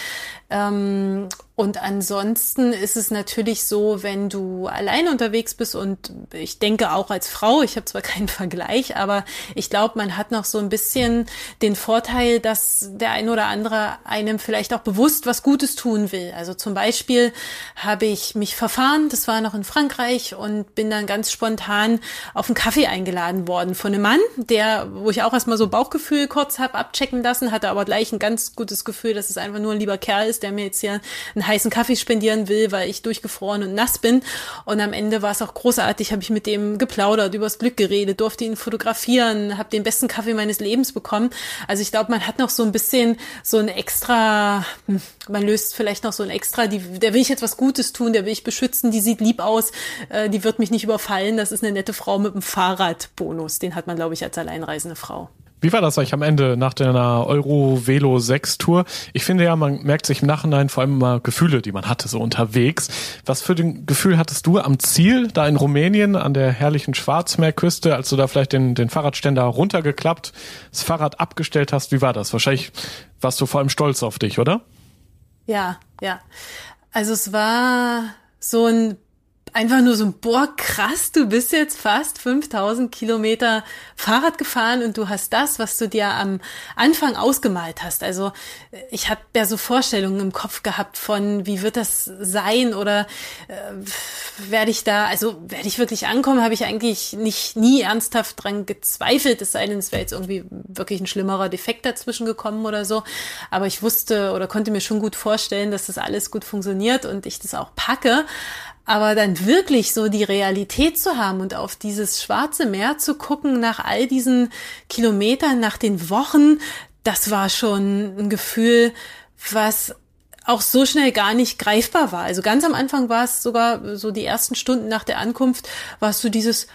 Ähm, und ansonsten ist es natürlich so, wenn du allein unterwegs bist und ich denke auch als Frau, ich habe zwar <laughs> keinen Vergleich, aber ich glaube, man hat noch so ein bisschen den Vorteil, dass der ein oder andere einem vielleicht auch bewusst was Gutes tun will. Also zum Beispiel habe ich mich verfahren, das war noch in Frankreich und bin dann ganz spontan auf einen Kaffee eingeladen worden von einem Mann, der, wo ich auch erstmal so Bauchgefühl kurz habe abchecken lassen, hatte aber gleich ein ganz gutes Gefühl, dass es einfach nur ein lieber Kerl ist, ist, der mir jetzt hier einen heißen Kaffee spendieren will, weil ich durchgefroren und nass bin. Und am Ende war es auch großartig, habe ich mit dem geplaudert, übers Glück geredet, durfte ihn fotografieren, habe den besten Kaffee meines Lebens bekommen. Also ich glaube, man hat noch so ein bisschen so ein extra, hm, man löst vielleicht noch so ein extra, die, der will ich jetzt was Gutes tun, der will ich beschützen, die sieht lieb aus, äh, die wird mich nicht überfallen, das ist eine nette Frau mit einem Fahrradbonus. Den hat man, glaube ich, als alleinreisende Frau. Wie war das eigentlich am Ende nach deiner Euro Velo 6 Tour? Ich finde ja, man merkt sich im Nachhinein vor allem immer Gefühle, die man hatte so unterwegs. Was für ein Gefühl hattest du am Ziel, da in Rumänien an der herrlichen Schwarzmeerküste, als du da vielleicht den, den Fahrradständer runtergeklappt, das Fahrrad abgestellt hast? Wie war das? Wahrscheinlich warst du vor allem stolz auf dich, oder? Ja, ja. Also es war so ein einfach nur so, boah, krass, du bist jetzt fast 5000 Kilometer Fahrrad gefahren und du hast das, was du dir am Anfang ausgemalt hast. Also ich habe ja so Vorstellungen im Kopf gehabt von, wie wird das sein oder äh, werde ich da, also werde ich wirklich ankommen, habe ich eigentlich nicht nie ernsthaft dran gezweifelt, es sei denn, es wäre jetzt irgendwie wirklich ein schlimmerer Defekt dazwischen gekommen oder so. Aber ich wusste oder konnte mir schon gut vorstellen, dass das alles gut funktioniert und ich das auch packe. Aber dann wirklich so die Realität zu haben und auf dieses schwarze Meer zu gucken nach all diesen Kilometern, nach den Wochen, das war schon ein Gefühl, was auch so schnell gar nicht greifbar war. Also ganz am Anfang war es sogar so die ersten Stunden nach der Ankunft, warst du dieses,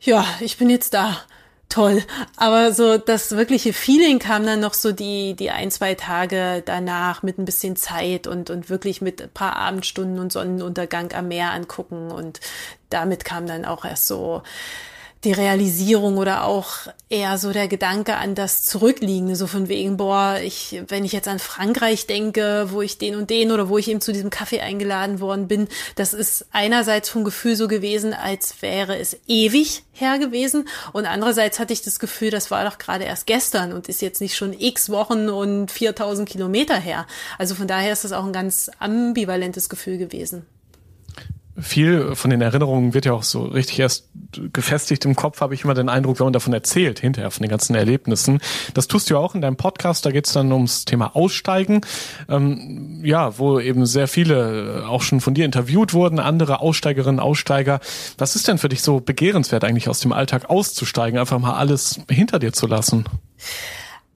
ja, ich bin jetzt da toll. Aber so das wirkliche Feeling kam dann noch so die, die ein, zwei Tage danach mit ein bisschen Zeit und, und wirklich mit ein paar Abendstunden und Sonnenuntergang am Meer angucken. Und damit kam dann auch erst so, die Realisierung oder auch eher so der Gedanke an das Zurückliegende, so von wegen, boah, ich, wenn ich jetzt an Frankreich denke, wo ich den und den oder wo ich eben zu diesem Kaffee eingeladen worden bin, das ist einerseits vom Gefühl so gewesen, als wäre es ewig her gewesen und andererseits hatte ich das Gefühl, das war doch gerade erst gestern und ist jetzt nicht schon x Wochen und 4000 Kilometer her. Also von daher ist das auch ein ganz ambivalentes Gefühl gewesen viel von den Erinnerungen wird ja auch so richtig erst gefestigt im Kopf, habe ich immer den Eindruck, wenn man davon erzählt, hinterher von den ganzen Erlebnissen. Das tust du ja auch in deinem Podcast, da geht es dann ums Thema Aussteigen. Ähm, ja, wo eben sehr viele auch schon von dir interviewt wurden, andere Aussteigerinnen, Aussteiger. Was ist denn für dich so begehrenswert eigentlich aus dem Alltag auszusteigen, einfach mal alles hinter dir zu lassen?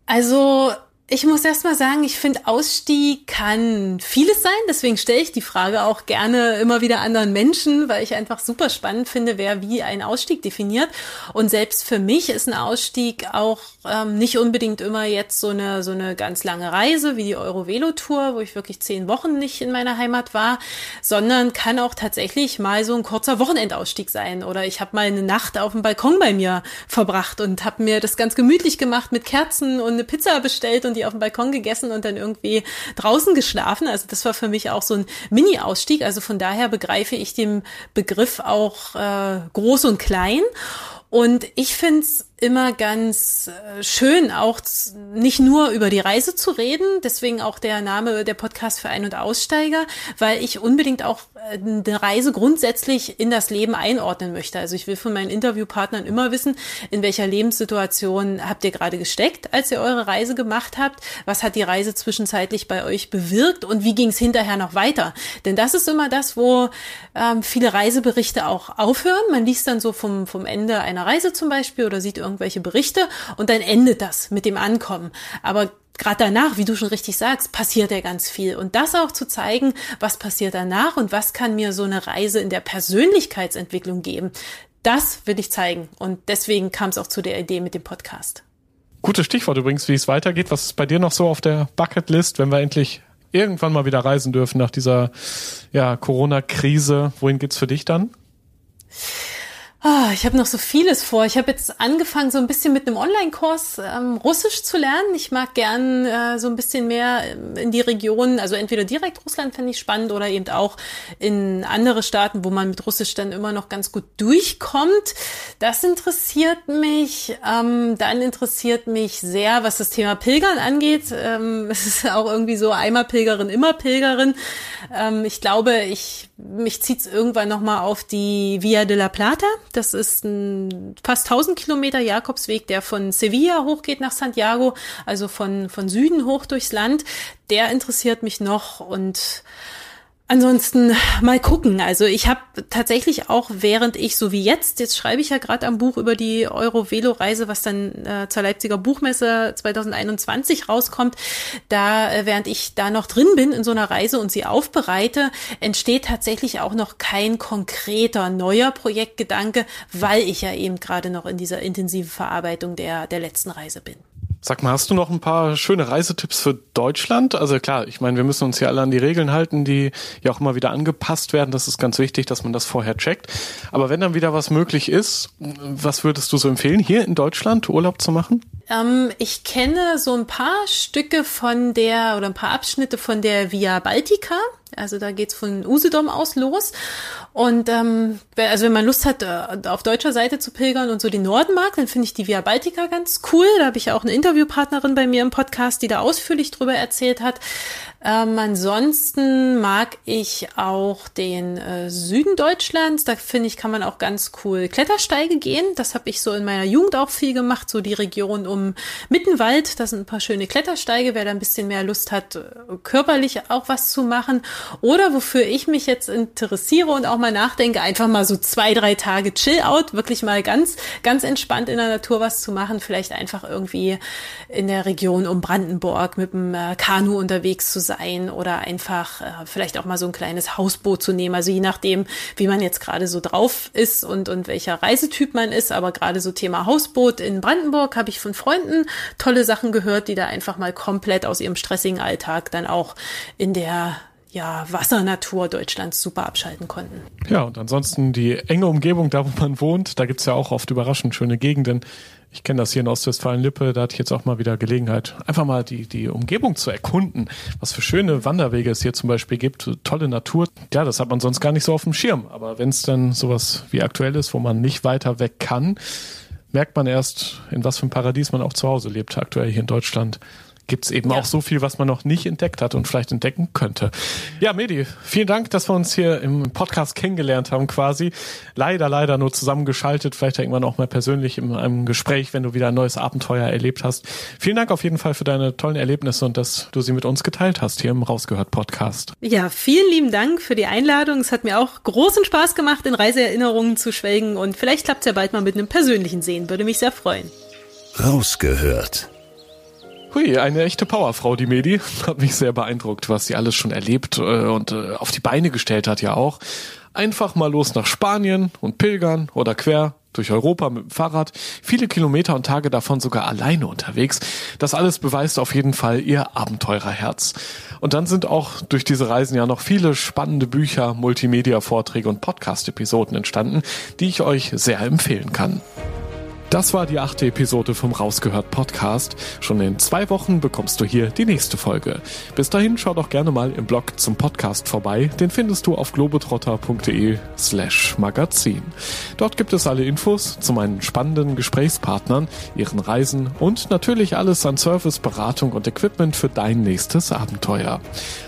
Also ich muss erst mal sagen, ich finde, Ausstieg kann vieles sein. Deswegen stelle ich die Frage auch gerne immer wieder anderen Menschen, weil ich einfach super spannend finde, wer wie einen Ausstieg definiert. Und selbst für mich ist ein Ausstieg auch ähm, nicht unbedingt immer jetzt so eine, so eine ganz lange Reise wie die Eurovelo-Tour, wo ich wirklich zehn Wochen nicht in meiner Heimat war, sondern kann auch tatsächlich mal so ein kurzer Wochenendausstieg sein. Oder ich habe mal eine Nacht auf dem Balkon bei mir verbracht und habe mir das ganz gemütlich gemacht mit Kerzen und eine Pizza bestellt und die auf dem Balkon gegessen und dann irgendwie draußen geschlafen. Also das war für mich auch so ein Mini-Ausstieg. Also von daher begreife ich den Begriff auch äh, groß und klein. Und ich finde es immer ganz äh, schön, auch nicht nur über die Reise zu reden, deswegen auch der Name der Podcast für Ein- und Aussteiger, weil ich unbedingt auch äh, eine Reise grundsätzlich in das Leben einordnen möchte. Also ich will von meinen Interviewpartnern immer wissen, in welcher Lebenssituation habt ihr gerade gesteckt, als ihr eure Reise gemacht habt, was hat die Reise zwischenzeitlich bei euch bewirkt und wie ging es hinterher noch weiter. Denn das ist immer das, wo ähm, viele Reiseberichte auch aufhören. Man liest dann so vom, vom Ende einer Reise zum Beispiel oder sieht irgendwelche Berichte und dann endet das mit dem Ankommen. Aber gerade danach, wie du schon richtig sagst, passiert ja ganz viel. Und das auch zu zeigen, was passiert danach und was kann mir so eine Reise in der Persönlichkeitsentwicklung geben, das will ich zeigen. Und deswegen kam es auch zu der Idee mit dem Podcast. Gutes Stichwort übrigens, wie es weitergeht. Was ist bei dir noch so auf der Bucketlist, wenn wir endlich irgendwann mal wieder reisen dürfen nach dieser ja, Corona-Krise? Wohin geht's für dich dann? Oh, ich habe noch so vieles vor. Ich habe jetzt angefangen, so ein bisschen mit einem Online-Kurs ähm, Russisch zu lernen. Ich mag gern äh, so ein bisschen mehr in die Region, also entweder direkt Russland fände ich spannend oder eben auch in andere Staaten, wo man mit Russisch dann immer noch ganz gut durchkommt. Das interessiert mich. Ähm, dann interessiert mich sehr, was das Thema Pilgern angeht. Ähm, <laughs> es ist auch irgendwie so einmal Pilgerin, immer Pilgerin. Ähm, ich glaube, ich mich zieht's irgendwann noch mal auf die Via de la Plata Das ist ein fast 1000 Kilometer Jakobsweg, der von Sevilla hochgeht nach Santiago, also von, von Süden hoch durchs Land. Der interessiert mich noch und Ansonsten mal gucken. Also ich habe tatsächlich auch, während ich so wie jetzt, jetzt schreibe ich ja gerade am Buch über die Euro-Velo-Reise, was dann äh, zur Leipziger Buchmesse 2021 rauskommt, da, äh, während ich da noch drin bin in so einer Reise und sie aufbereite, entsteht tatsächlich auch noch kein konkreter neuer Projektgedanke, weil ich ja eben gerade noch in dieser intensiven Verarbeitung der, der letzten Reise bin. Sag mal, hast du noch ein paar schöne Reisetipps für Deutschland? Also klar, ich meine, wir müssen uns ja alle an die Regeln halten, die ja auch immer wieder angepasst werden. Das ist ganz wichtig, dass man das vorher checkt. Aber wenn dann wieder was möglich ist, was würdest du so empfehlen, hier in Deutschland Urlaub zu machen? Ähm, ich kenne so ein paar Stücke von der oder ein paar Abschnitte von der Via Baltica. Also da geht's von Usedom aus los. Und ähm, also wenn man Lust hat, äh, auf deutscher Seite zu pilgern und so den Norden mag, dann finde ich die Via Baltica ganz cool. Da habe ich ja auch eine Interviewpartnerin bei mir im Podcast, die da ausführlich drüber erzählt hat. Ähm, ansonsten mag ich auch den äh, Süden Deutschlands. Da finde ich, kann man auch ganz cool Klettersteige gehen. Das habe ich so in meiner Jugend auch viel gemacht. So die Region um Mittenwald. Da sind ein paar schöne Klettersteige. Wer da ein bisschen mehr Lust hat, äh, körperlich auch was zu machen. Oder wofür ich mich jetzt interessiere und auch mal nachdenke, einfach mal so zwei, drei Tage Chill-out. Wirklich mal ganz, ganz entspannt in der Natur was zu machen. Vielleicht einfach irgendwie in der Region um Brandenburg mit dem äh, Kanu unterwegs zu sein sein oder einfach äh, vielleicht auch mal so ein kleines Hausboot zu nehmen. Also je nachdem, wie man jetzt gerade so drauf ist und, und welcher Reisetyp man ist. Aber gerade so Thema Hausboot in Brandenburg habe ich von Freunden tolle Sachen gehört, die da einfach mal komplett aus ihrem stressigen Alltag dann auch in der ja, Wassernatur Deutschlands super abschalten konnten. Ja, und ansonsten die enge Umgebung, da wo man wohnt, da gibt's ja auch oft überraschend schöne Gegenden. Ich kenne das hier in Ostwestfalen-Lippe, da hatte ich jetzt auch mal wieder Gelegenheit, einfach mal die, die Umgebung zu erkunden, was für schöne Wanderwege es hier zum Beispiel gibt, tolle Natur. Ja, das hat man sonst gar nicht so auf dem Schirm. Aber wenn es dann sowas wie aktuell ist, wo man nicht weiter weg kann, merkt man erst, in was für ein Paradies man auch zu Hause lebt, aktuell hier in Deutschland gibt es eben ja. auch so viel, was man noch nicht entdeckt hat und vielleicht entdecken könnte. Ja, Medi, vielen Dank, dass wir uns hier im Podcast kennengelernt haben quasi. Leider, leider nur zusammengeschaltet, vielleicht irgendwann auch mal persönlich in einem Gespräch, wenn du wieder ein neues Abenteuer erlebt hast. Vielen Dank auf jeden Fall für deine tollen Erlebnisse und dass du sie mit uns geteilt hast hier im Rausgehört Podcast. Ja, vielen lieben Dank für die Einladung. Es hat mir auch großen Spaß gemacht, in Reiseerinnerungen zu schwelgen und vielleicht klappt es ja bald mal mit einem persönlichen Sehen. Würde mich sehr freuen. Rausgehört Hui, eine echte Powerfrau, die Medi. <laughs> Hat mich sehr beeindruckt, was sie alles schon erlebt äh, und äh, auf die Beine gestellt hat ja auch. Einfach mal los nach Spanien und pilgern oder quer durch Europa mit dem Fahrrad, viele Kilometer und Tage davon sogar alleine unterwegs. Das alles beweist auf jeden Fall ihr Abenteurerherz. Und dann sind auch durch diese Reisen ja noch viele spannende Bücher, Multimedia-Vorträge und Podcast-Episoden entstanden, die ich euch sehr empfehlen kann. Das war die achte Episode vom Rausgehört Podcast. Schon in zwei Wochen bekommst du hier die nächste Folge. Bis dahin schau doch gerne mal im Blog zum Podcast vorbei. Den findest du auf globetrotter.de slash magazin. Dort gibt es alle Infos zu meinen spannenden Gesprächspartnern, ihren Reisen und natürlich alles an Service, Beratung und Equipment für dein nächstes Abenteuer.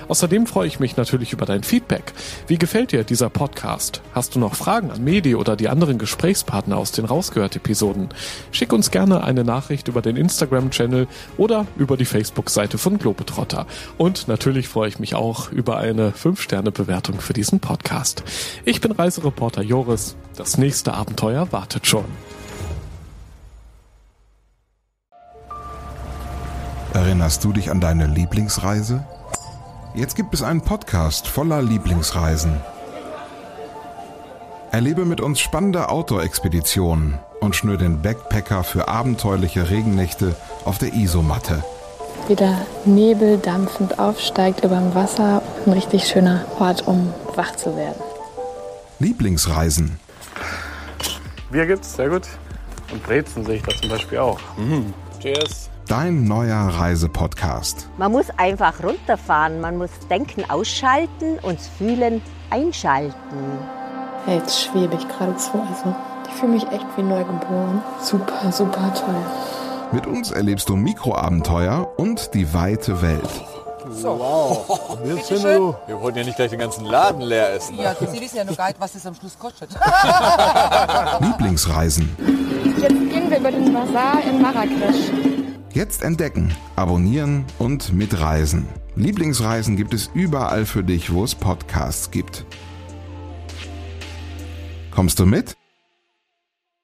Außerdem freue ich mich natürlich über dein Feedback. Wie gefällt dir dieser Podcast? Hast du noch Fragen an Medi oder die anderen Gesprächspartner aus den Rausgehört-Episoden? Schick uns gerne eine Nachricht über den Instagram-Channel oder über die Facebook-Seite von Globetrotter. Und natürlich freue ich mich auch über eine 5-Sterne-Bewertung für diesen Podcast. Ich bin Reisereporter Joris. Das nächste Abenteuer wartet schon. Erinnerst du dich an deine Lieblingsreise? Jetzt gibt es einen Podcast voller Lieblingsreisen. Erlebe mit uns spannende Outdoor-Expeditionen und schnür den Backpacker für abenteuerliche Regennächte auf der Isomatte. Wie der Nebel dampfend aufsteigt über dem Wasser. Ein richtig schöner Ort, um wach zu werden. Lieblingsreisen. Bier gibt's, sehr gut. Und Brezen sehe ich da zum Beispiel auch. Mhm. Cheers. Dein neuer Reisepodcast. Man muss einfach runterfahren, man muss Denken ausschalten und Fühlen einschalten. Hey, jetzt schwebe ich geradezu. Also ich fühle mich echt wie neugeboren. Super, super toll. Mit uns erlebst du Mikroabenteuer und die weite Welt. So. Wow. Bitte schön. Wir wollen ja nicht gleich den ganzen Laden leer essen. Ja, Sie wissen ja noch gar nicht, was das am Schluss kostet. <laughs> Lieblingsreisen. Jetzt gehen wir über den Bazar in Marrakesch. Jetzt entdecken, abonnieren und mitreisen. Lieblingsreisen gibt es überall für dich, wo es Podcasts gibt. Kommst du mit?